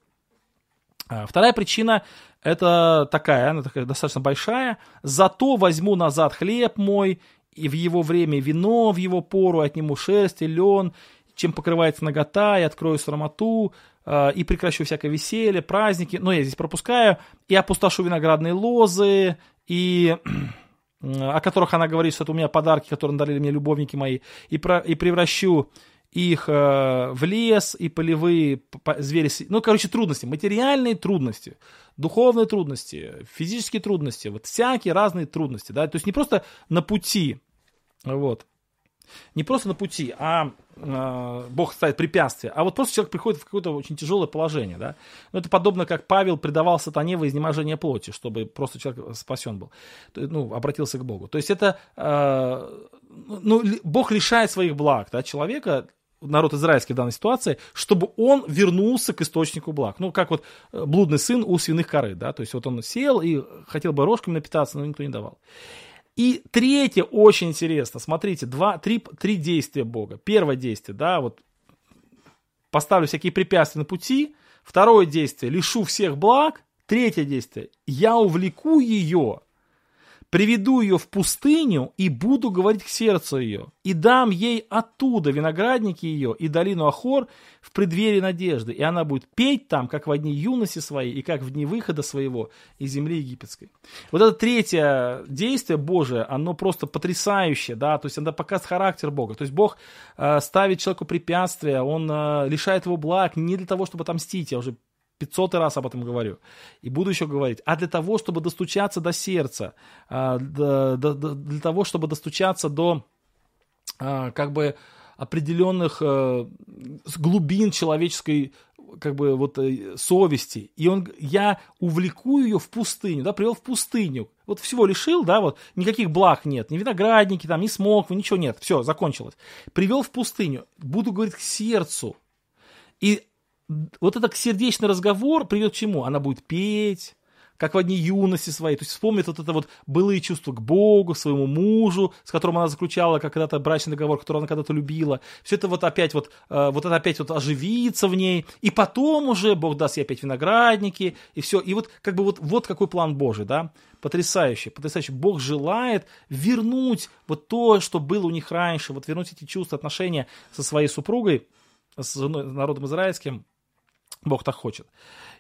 S1: А, вторая причина это такая, она такая достаточно большая. Зато возьму назад хлеб мой, и в его время вино, в его пору отниму шерсть и лен, чем покрывается нагота, и открою срамоту, а, и прекращу всякое веселье, праздники. Но я здесь пропускаю. И опустошу виноградные лозы, и [CLEARS THROAT] о которых она говорит, что это у меня подарки, которые дарили мне любовники мои, и, про, и превращу их э, в лес и полевые звери. Ну, короче, трудности, материальные трудности, духовные трудности, физические трудности, вот всякие разные трудности, да, то есть не просто на пути, вот, не просто на пути, а э, Бог ставит препятствия, а вот просто человек приходит в какое-то очень тяжелое положение, да. Ну, это подобно, как Павел предавал сатане во изнеможение плоти, чтобы просто человек спасен был, ну, обратился к Богу. То есть это, э, ну, Бог лишает своих благ, да, человека народ израильский в данной ситуации, чтобы он вернулся к источнику благ. Ну, как вот э, блудный сын у свиных коры, да, то есть вот он сел и хотел бы рожками напитаться, но никто не давал. И третье очень интересно, смотрите, два, три, три действия Бога. Первое действие, да, вот поставлю всякие препятствия на пути. Второе действие, лишу всех благ. Третье действие, я увлеку ее Приведу ее в пустыню и буду говорить к сердцу ее, и дам ей оттуда виноградники ее и долину Ахор в преддверии надежды, и она будет петь там, как в дни юности своей, и как в дни выхода своего из земли египетской. Вот это третье действие Божие, оно просто потрясающее, да, то есть оно показывает характер Бога, то есть Бог э, ставит человеку препятствия, он э, лишает его благ не для того, чтобы отомстить, я уже 500 раз об этом говорю. И буду еще говорить. А для того, чтобы достучаться до сердца, а, для того, чтобы достучаться до а, как бы определенных э, глубин человеческой как бы вот э, совести. И он, я увлеку ее в пустыню, да, привел в пустыню. Вот всего лишил, да, вот, никаких благ нет, ни виноградники, там, ни смоквы, ничего нет, все, закончилось. Привел в пустыню, буду говорить к сердцу. И вот этот сердечный разговор приведет к чему? Она будет петь, как в одни юности своей, то есть вспомнит вот это вот былые чувства к Богу, своему мужу, с которым она заключала когда-то брачный договор, который она когда-то любила. Все это вот опять вот, э, вот это опять вот оживится в ней, и потом уже Бог даст ей опять виноградники, и все. И вот как бы вот, вот какой план Божий, да, потрясающий, потрясающий. Бог желает вернуть вот то, что было у них раньше, вот вернуть эти чувства, отношения со своей супругой, с народом израильским, Бог так хочет.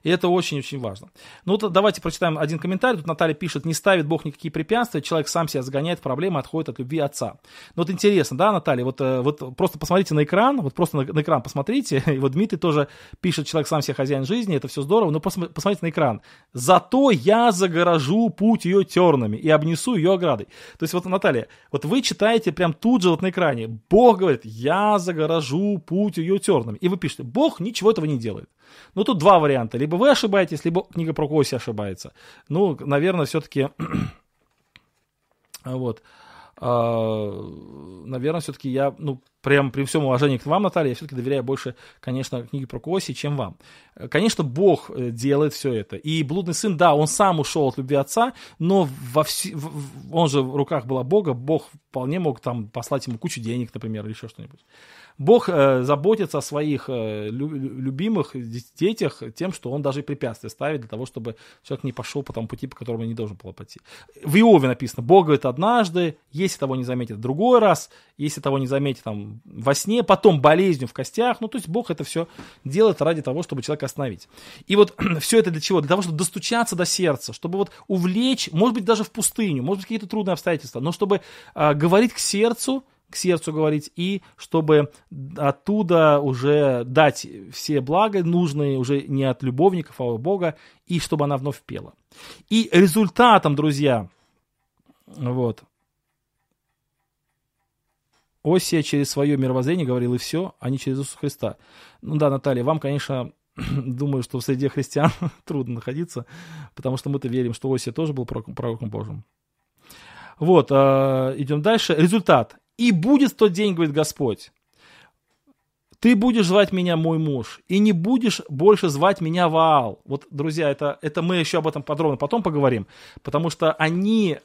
S1: И это очень-очень важно. Ну, вот давайте прочитаем один комментарий. Тут Наталья пишет, не ставит Бог никакие препятствия, человек сам себя загоняет в проблемы, отходит от любви отца. Ну, вот интересно, да, Наталья, вот, э, вот просто посмотрите на экран, вот просто на, на экран посмотрите, [LAUGHS] и вот Дмитрий тоже пишет, человек сам себе хозяин жизни, это все здорово, но посмотрите на экран. Зато я загорожу путь ее тернами и обнесу ее оградой. То есть вот, Наталья, вот вы читаете прям тут же вот на экране, Бог говорит, я загорожу путь ее тернами. И вы пишете, Бог ничего этого не делает. Ну, тут два варианта. Либо вы ошибаетесь, либо книга про Коси ошибается. Ну, наверное, все-таки... [CLEARS THROAT] вот. А, наверное, все-таки я, ну, прям при всем уважении к вам, Наталья, я все-таки доверяю больше, конечно, книге про Коси, чем вам. Конечно, Бог э, делает все это. И блудный сын, да, он сам ушел от любви отца, но во вс... он же в руках была Бога, Бог вполне мог там послать ему кучу денег, например, или еще что-нибудь. Бог э, заботится о своих э, любимых детях тем, что он даже препятствия ставит для того, чтобы человек не пошел по тому пути, по которому не должен был пойти. В Иове написано, Бог говорит однажды, если того не заметит в другой раз, если того не заметит там во сне, потом болезнью в костях. Ну, то есть Бог это все делает ради того, чтобы человека остановить. И вот [CLEARS THROAT] все это для чего? Для того, чтобы достучаться до сердца, чтобы вот увлечь, может быть, даже в пустыню, может быть, какие-то трудные обстоятельства, но чтобы э, говорить к сердцу, к сердцу говорить, и чтобы оттуда уже дать все блага нужные уже не от любовников, а от Бога, и чтобы она вновь пела. И результатом, друзья, вот, Осия через свое мировоззрение говорил и все, а не через Иисуса Христа. Ну да, Наталья, вам, конечно, [CLEARS THROAT] думаю, что в среде христиан [LAUGHS] трудно находиться, потому что мы-то верим, что Осия тоже был пророком Божьим. Вот, э, идем дальше. Результат. «И будет тот день, говорит Господь, ты будешь звать меня мой муж, и не будешь больше звать меня Ваал. Вот, друзья, это, это мы еще об этом подробно потом поговорим, потому что они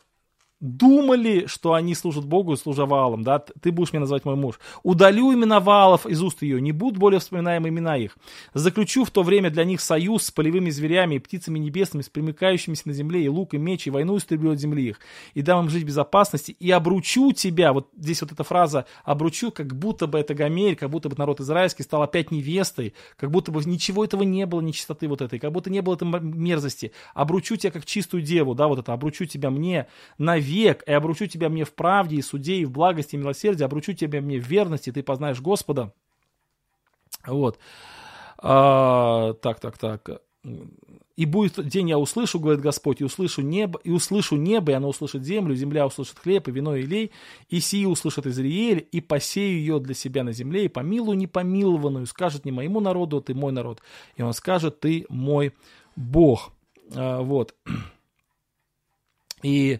S1: думали, что они служат Богу, служа Ваалам, да, ты будешь меня называть мой муж. Удалю имена Ваалов из уст ее, не будут более вспоминаемы имена их. Заключу в то время для них союз с полевыми зверями и птицами небесными, с примыкающимися на земле, и лук, и меч, и войну истреблю от земли их, и дам им жить в безопасности, и обручу тебя, вот здесь вот эта фраза обручу, как будто бы это Гомерь, как будто бы народ израильский стал опять невестой, как будто бы ничего этого не было, нечистоты вот этой, как будто не было этой мерзости. Обручу тебя как чистую деву, да, вот это, обручу тебя мне на век, и обручу тебя мне в правде и суде, и в благости, и милосердии, обручу тебя мне в верности, ты познаешь Господа. Вот. А, так, так, так. И будет день, я услышу, говорит Господь, и услышу небо, и услышу небо, и оно услышит землю, земля услышит хлеб, и вино, и лей, и сии услышит Израиль, и посею ее для себя на земле, и помилую непомилованную, скажет не моему народу, ты мой народ, и он скажет, ты мой Бог. А, вот. И а,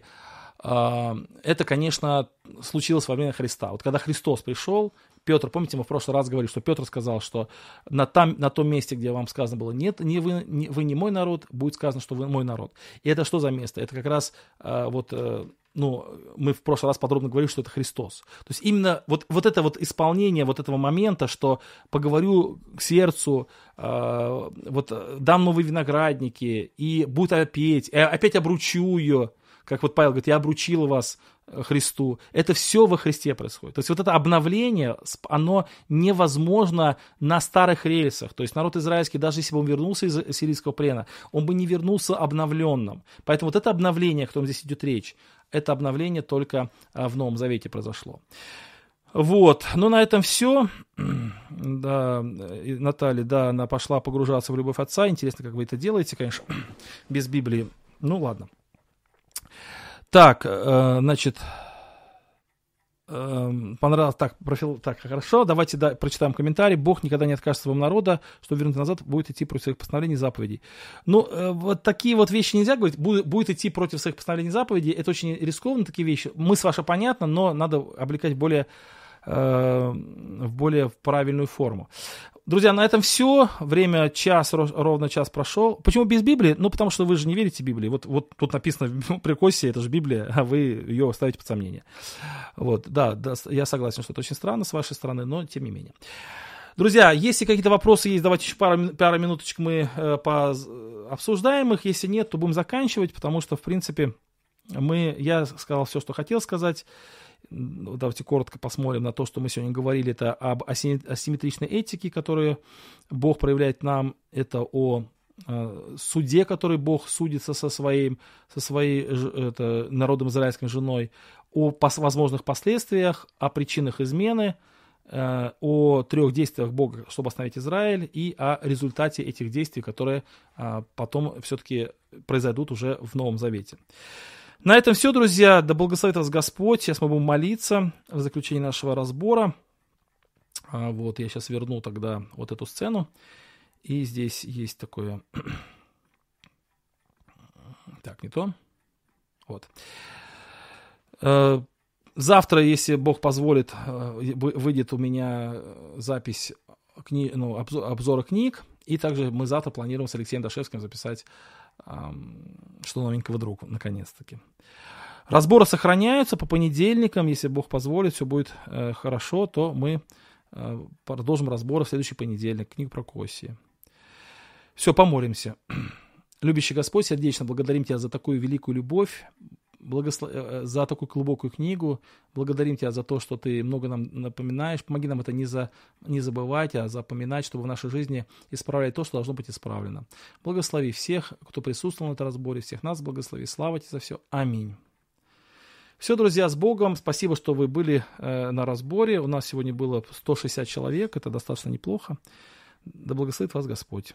S1: это, конечно, случилось во время Христа. Вот когда Христос пришел, Петр, помните, мы в прошлый раз говорили, что Петр сказал, что на, там, на том месте, где вам сказано было, нет, не вы, не, вы не мой народ, будет сказано, что вы мой народ. И это что за место? Это как раз э, вот, э, ну, мы в прошлый раз подробно говорили, что это Христос. То есть именно вот, вот это вот исполнение вот этого момента, что поговорю к сердцу, э, вот дам новые виноградники, и будет петь, и опять обручу ее, как вот Павел говорит, я обручил вас э, Христу. Это все во Христе происходит. То есть вот это обновление, оно невозможно на старых рельсах. То есть народ израильский, даже если бы он вернулся из сирийского плена, он бы не вернулся обновленным. Поэтому вот это обновление, о котором здесь идет речь, это обновление только э, в Новом Завете произошло. Вот, ну на этом все. [CLEARS THROAT] Да, Наталья, да, она пошла погружаться в любовь отца. Интересно, как вы это делаете, конечно, [CLEARS THROAT] без Библии. Ну ладно. Так, э, значит, э, понравилось, так, профил, так, хорошо, давайте да, прочитаем комментарий. Бог никогда не откажется своему народу, что вернуть назад будет идти против своих постановлений и заповедей. Ну, э, вот такие вот вещи нельзя говорить, будет, будет идти против своих постановлений и заповедей, это очень рискованно, такие вещи. Мы с вашей понятно, но надо облекать более в более правильную форму. Друзья, на этом все. Время час, ровно час прошел. Почему без Библии? Ну, потому что вы же не верите Библии. Вот, вот тут написано [LAUGHS] в прикосе, это же Библия, а вы ее ставите под сомнение. Вот, да, да, я согласен, что это очень странно с вашей стороны, но тем не менее. Друзья, если какие-то вопросы есть, давайте еще пару, пару минуточек мы э, по, обсуждаем их. Если нет, то будем заканчивать, потому что, в принципе, мы, я сказал все, что хотел сказать. Давайте коротко посмотрим на то, что мы сегодня говорили. Это об асимметричной этике, которую Бог проявляет нам. Это о э, суде, который Бог судится со, своим, со своей это, народом израильской женой, о пос, возможных последствиях, о причинах измены, э, о трех действиях Бога, чтобы остановить Израиль, и о результате этих действий, которые э, потом все-таки произойдут уже в Новом Завете. На этом все, друзья. Да благословит вас Господь. Сейчас мы будем молиться в заключении нашего разбора. А вот я сейчас верну тогда вот эту сцену. И здесь есть такое... [CLEARS THROAT] Так, не то. Вот. Э, завтра, если Бог позволит, э, выйдет у меня запись кни... ну, обзора книг. И также мы завтра планируем с Алексеем Дашевским записать что новенького вдруг, наконец-таки. Разборы сохраняются по понедельникам, если Бог позволит, все будет э, хорошо, то мы э, продолжим разбор в следующий понедельник, книгу про Косия. Все, помолимся. [CLEARS THROAT] Любящий Господь, сердечно благодарим Тебя за такую великую любовь, благослов... Э, э, за такую глубокую книгу. Благодарим Тебя за то, что Ты много нам напоминаешь. Помоги нам это не, за... не забывать, а запоминать, чтобы в нашей жизни исправлять то, что должно быть исправлено. Благослови всех, кто присутствовал на этом разборе, всех нас благослови. Слава Тебе за все. Аминь. Все, друзья, с Богом. Спасибо, что вы были э, на разборе. У нас сегодня было 160 человек. Это достаточно неплохо. Да благословит вас Господь.